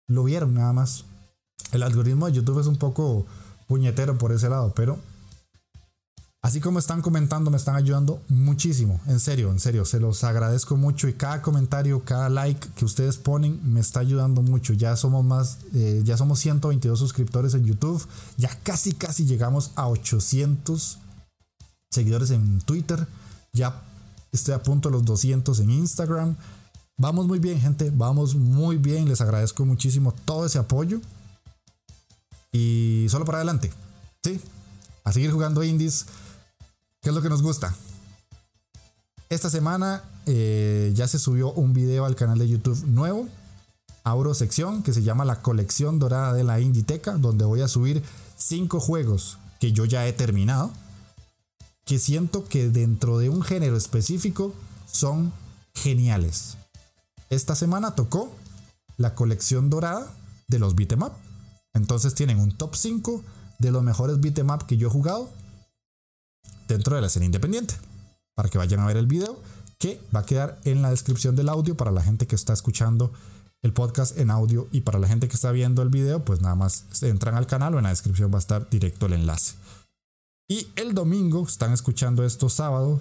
lo vieron nada más. El algoritmo de YouTube es un poco puñetero por ese lado, pero así como están comentando, me están ayudando muchísimo. En serio, en serio, se los agradezco mucho y cada comentario, cada like que ustedes ponen me está ayudando mucho. Ya somos más, eh, ya somos 122 suscriptores en YouTube, ya casi, casi llegamos a 800 seguidores en Twitter. Ya estoy a punto de los 200 en Instagram. Vamos muy bien, gente. Vamos muy bien. Les agradezco muchísimo todo ese apoyo. Y solo para adelante. Sí. A seguir jugando indies. ¿Qué es lo que nos gusta? Esta semana eh, ya se subió un video al canal de YouTube nuevo. Abro sección que se llama la colección dorada de la Inditeca. Donde voy a subir 5 juegos que yo ya he terminado que siento que dentro de un género específico son geniales. Esta semana tocó la colección dorada de los beat'em Entonces tienen un top 5 de los mejores beat'em que yo he jugado dentro de la escena independiente. Para que vayan a ver el video que va a quedar en la descripción del audio para la gente que está escuchando el podcast en audio y para la gente que está viendo el video, pues nada más entran al canal o en la descripción va a estar directo el enlace. Y el domingo, están escuchando esto sábado,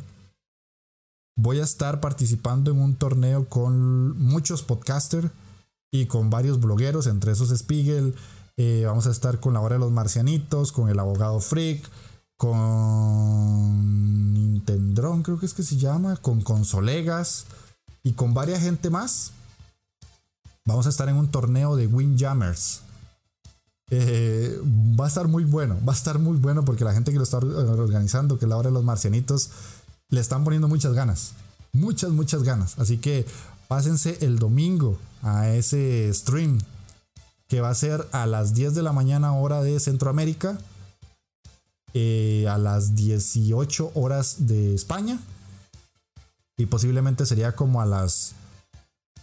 voy a estar participando en un torneo con muchos podcasters y con varios blogueros, entre esos Spiegel. Eh, vamos a estar con la hora de los marcianitos, con el abogado Freak, con Nintendron, creo que es que se llama, con Consolegas y con varias gente más. Vamos a estar en un torneo de Windjammers. Eh, va a estar muy bueno, va a estar muy bueno porque la gente que lo está organizando, que la hora de los marcianitos, le están poniendo muchas ganas. muchas, muchas ganas. Así que pásense el domingo a ese stream que va a ser a las 10 de la mañana hora de Centroamérica, eh, a las 18 horas de España y posiblemente sería como a las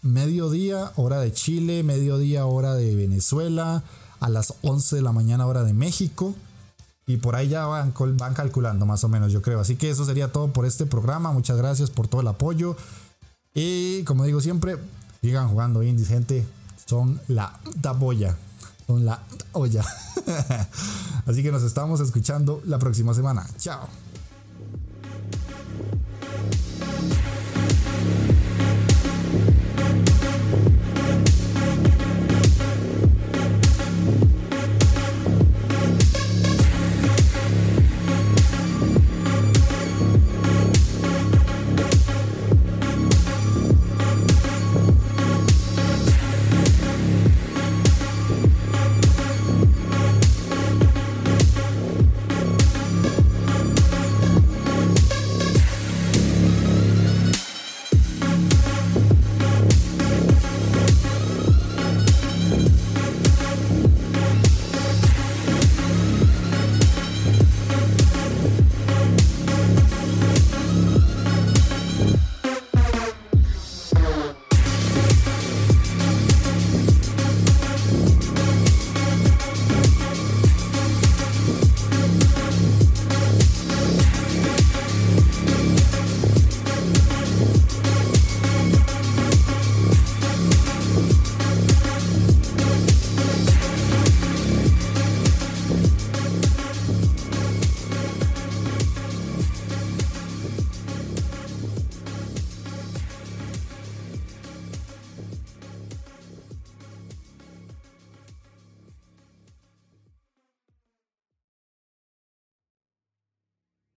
mediodía hora de Chile, mediodía hora de Venezuela, a las 11 de la mañana hora de México. Y por ahí ya van, calculando más o menos, yo creo. Así que eso sería todo por este programa. Muchas gracias por todo el apoyo. Y como digo siempre, sigan jugando indies, gente. Son la taboya. Son la olla. Así que nos estamos escuchando la próxima semana. Chao.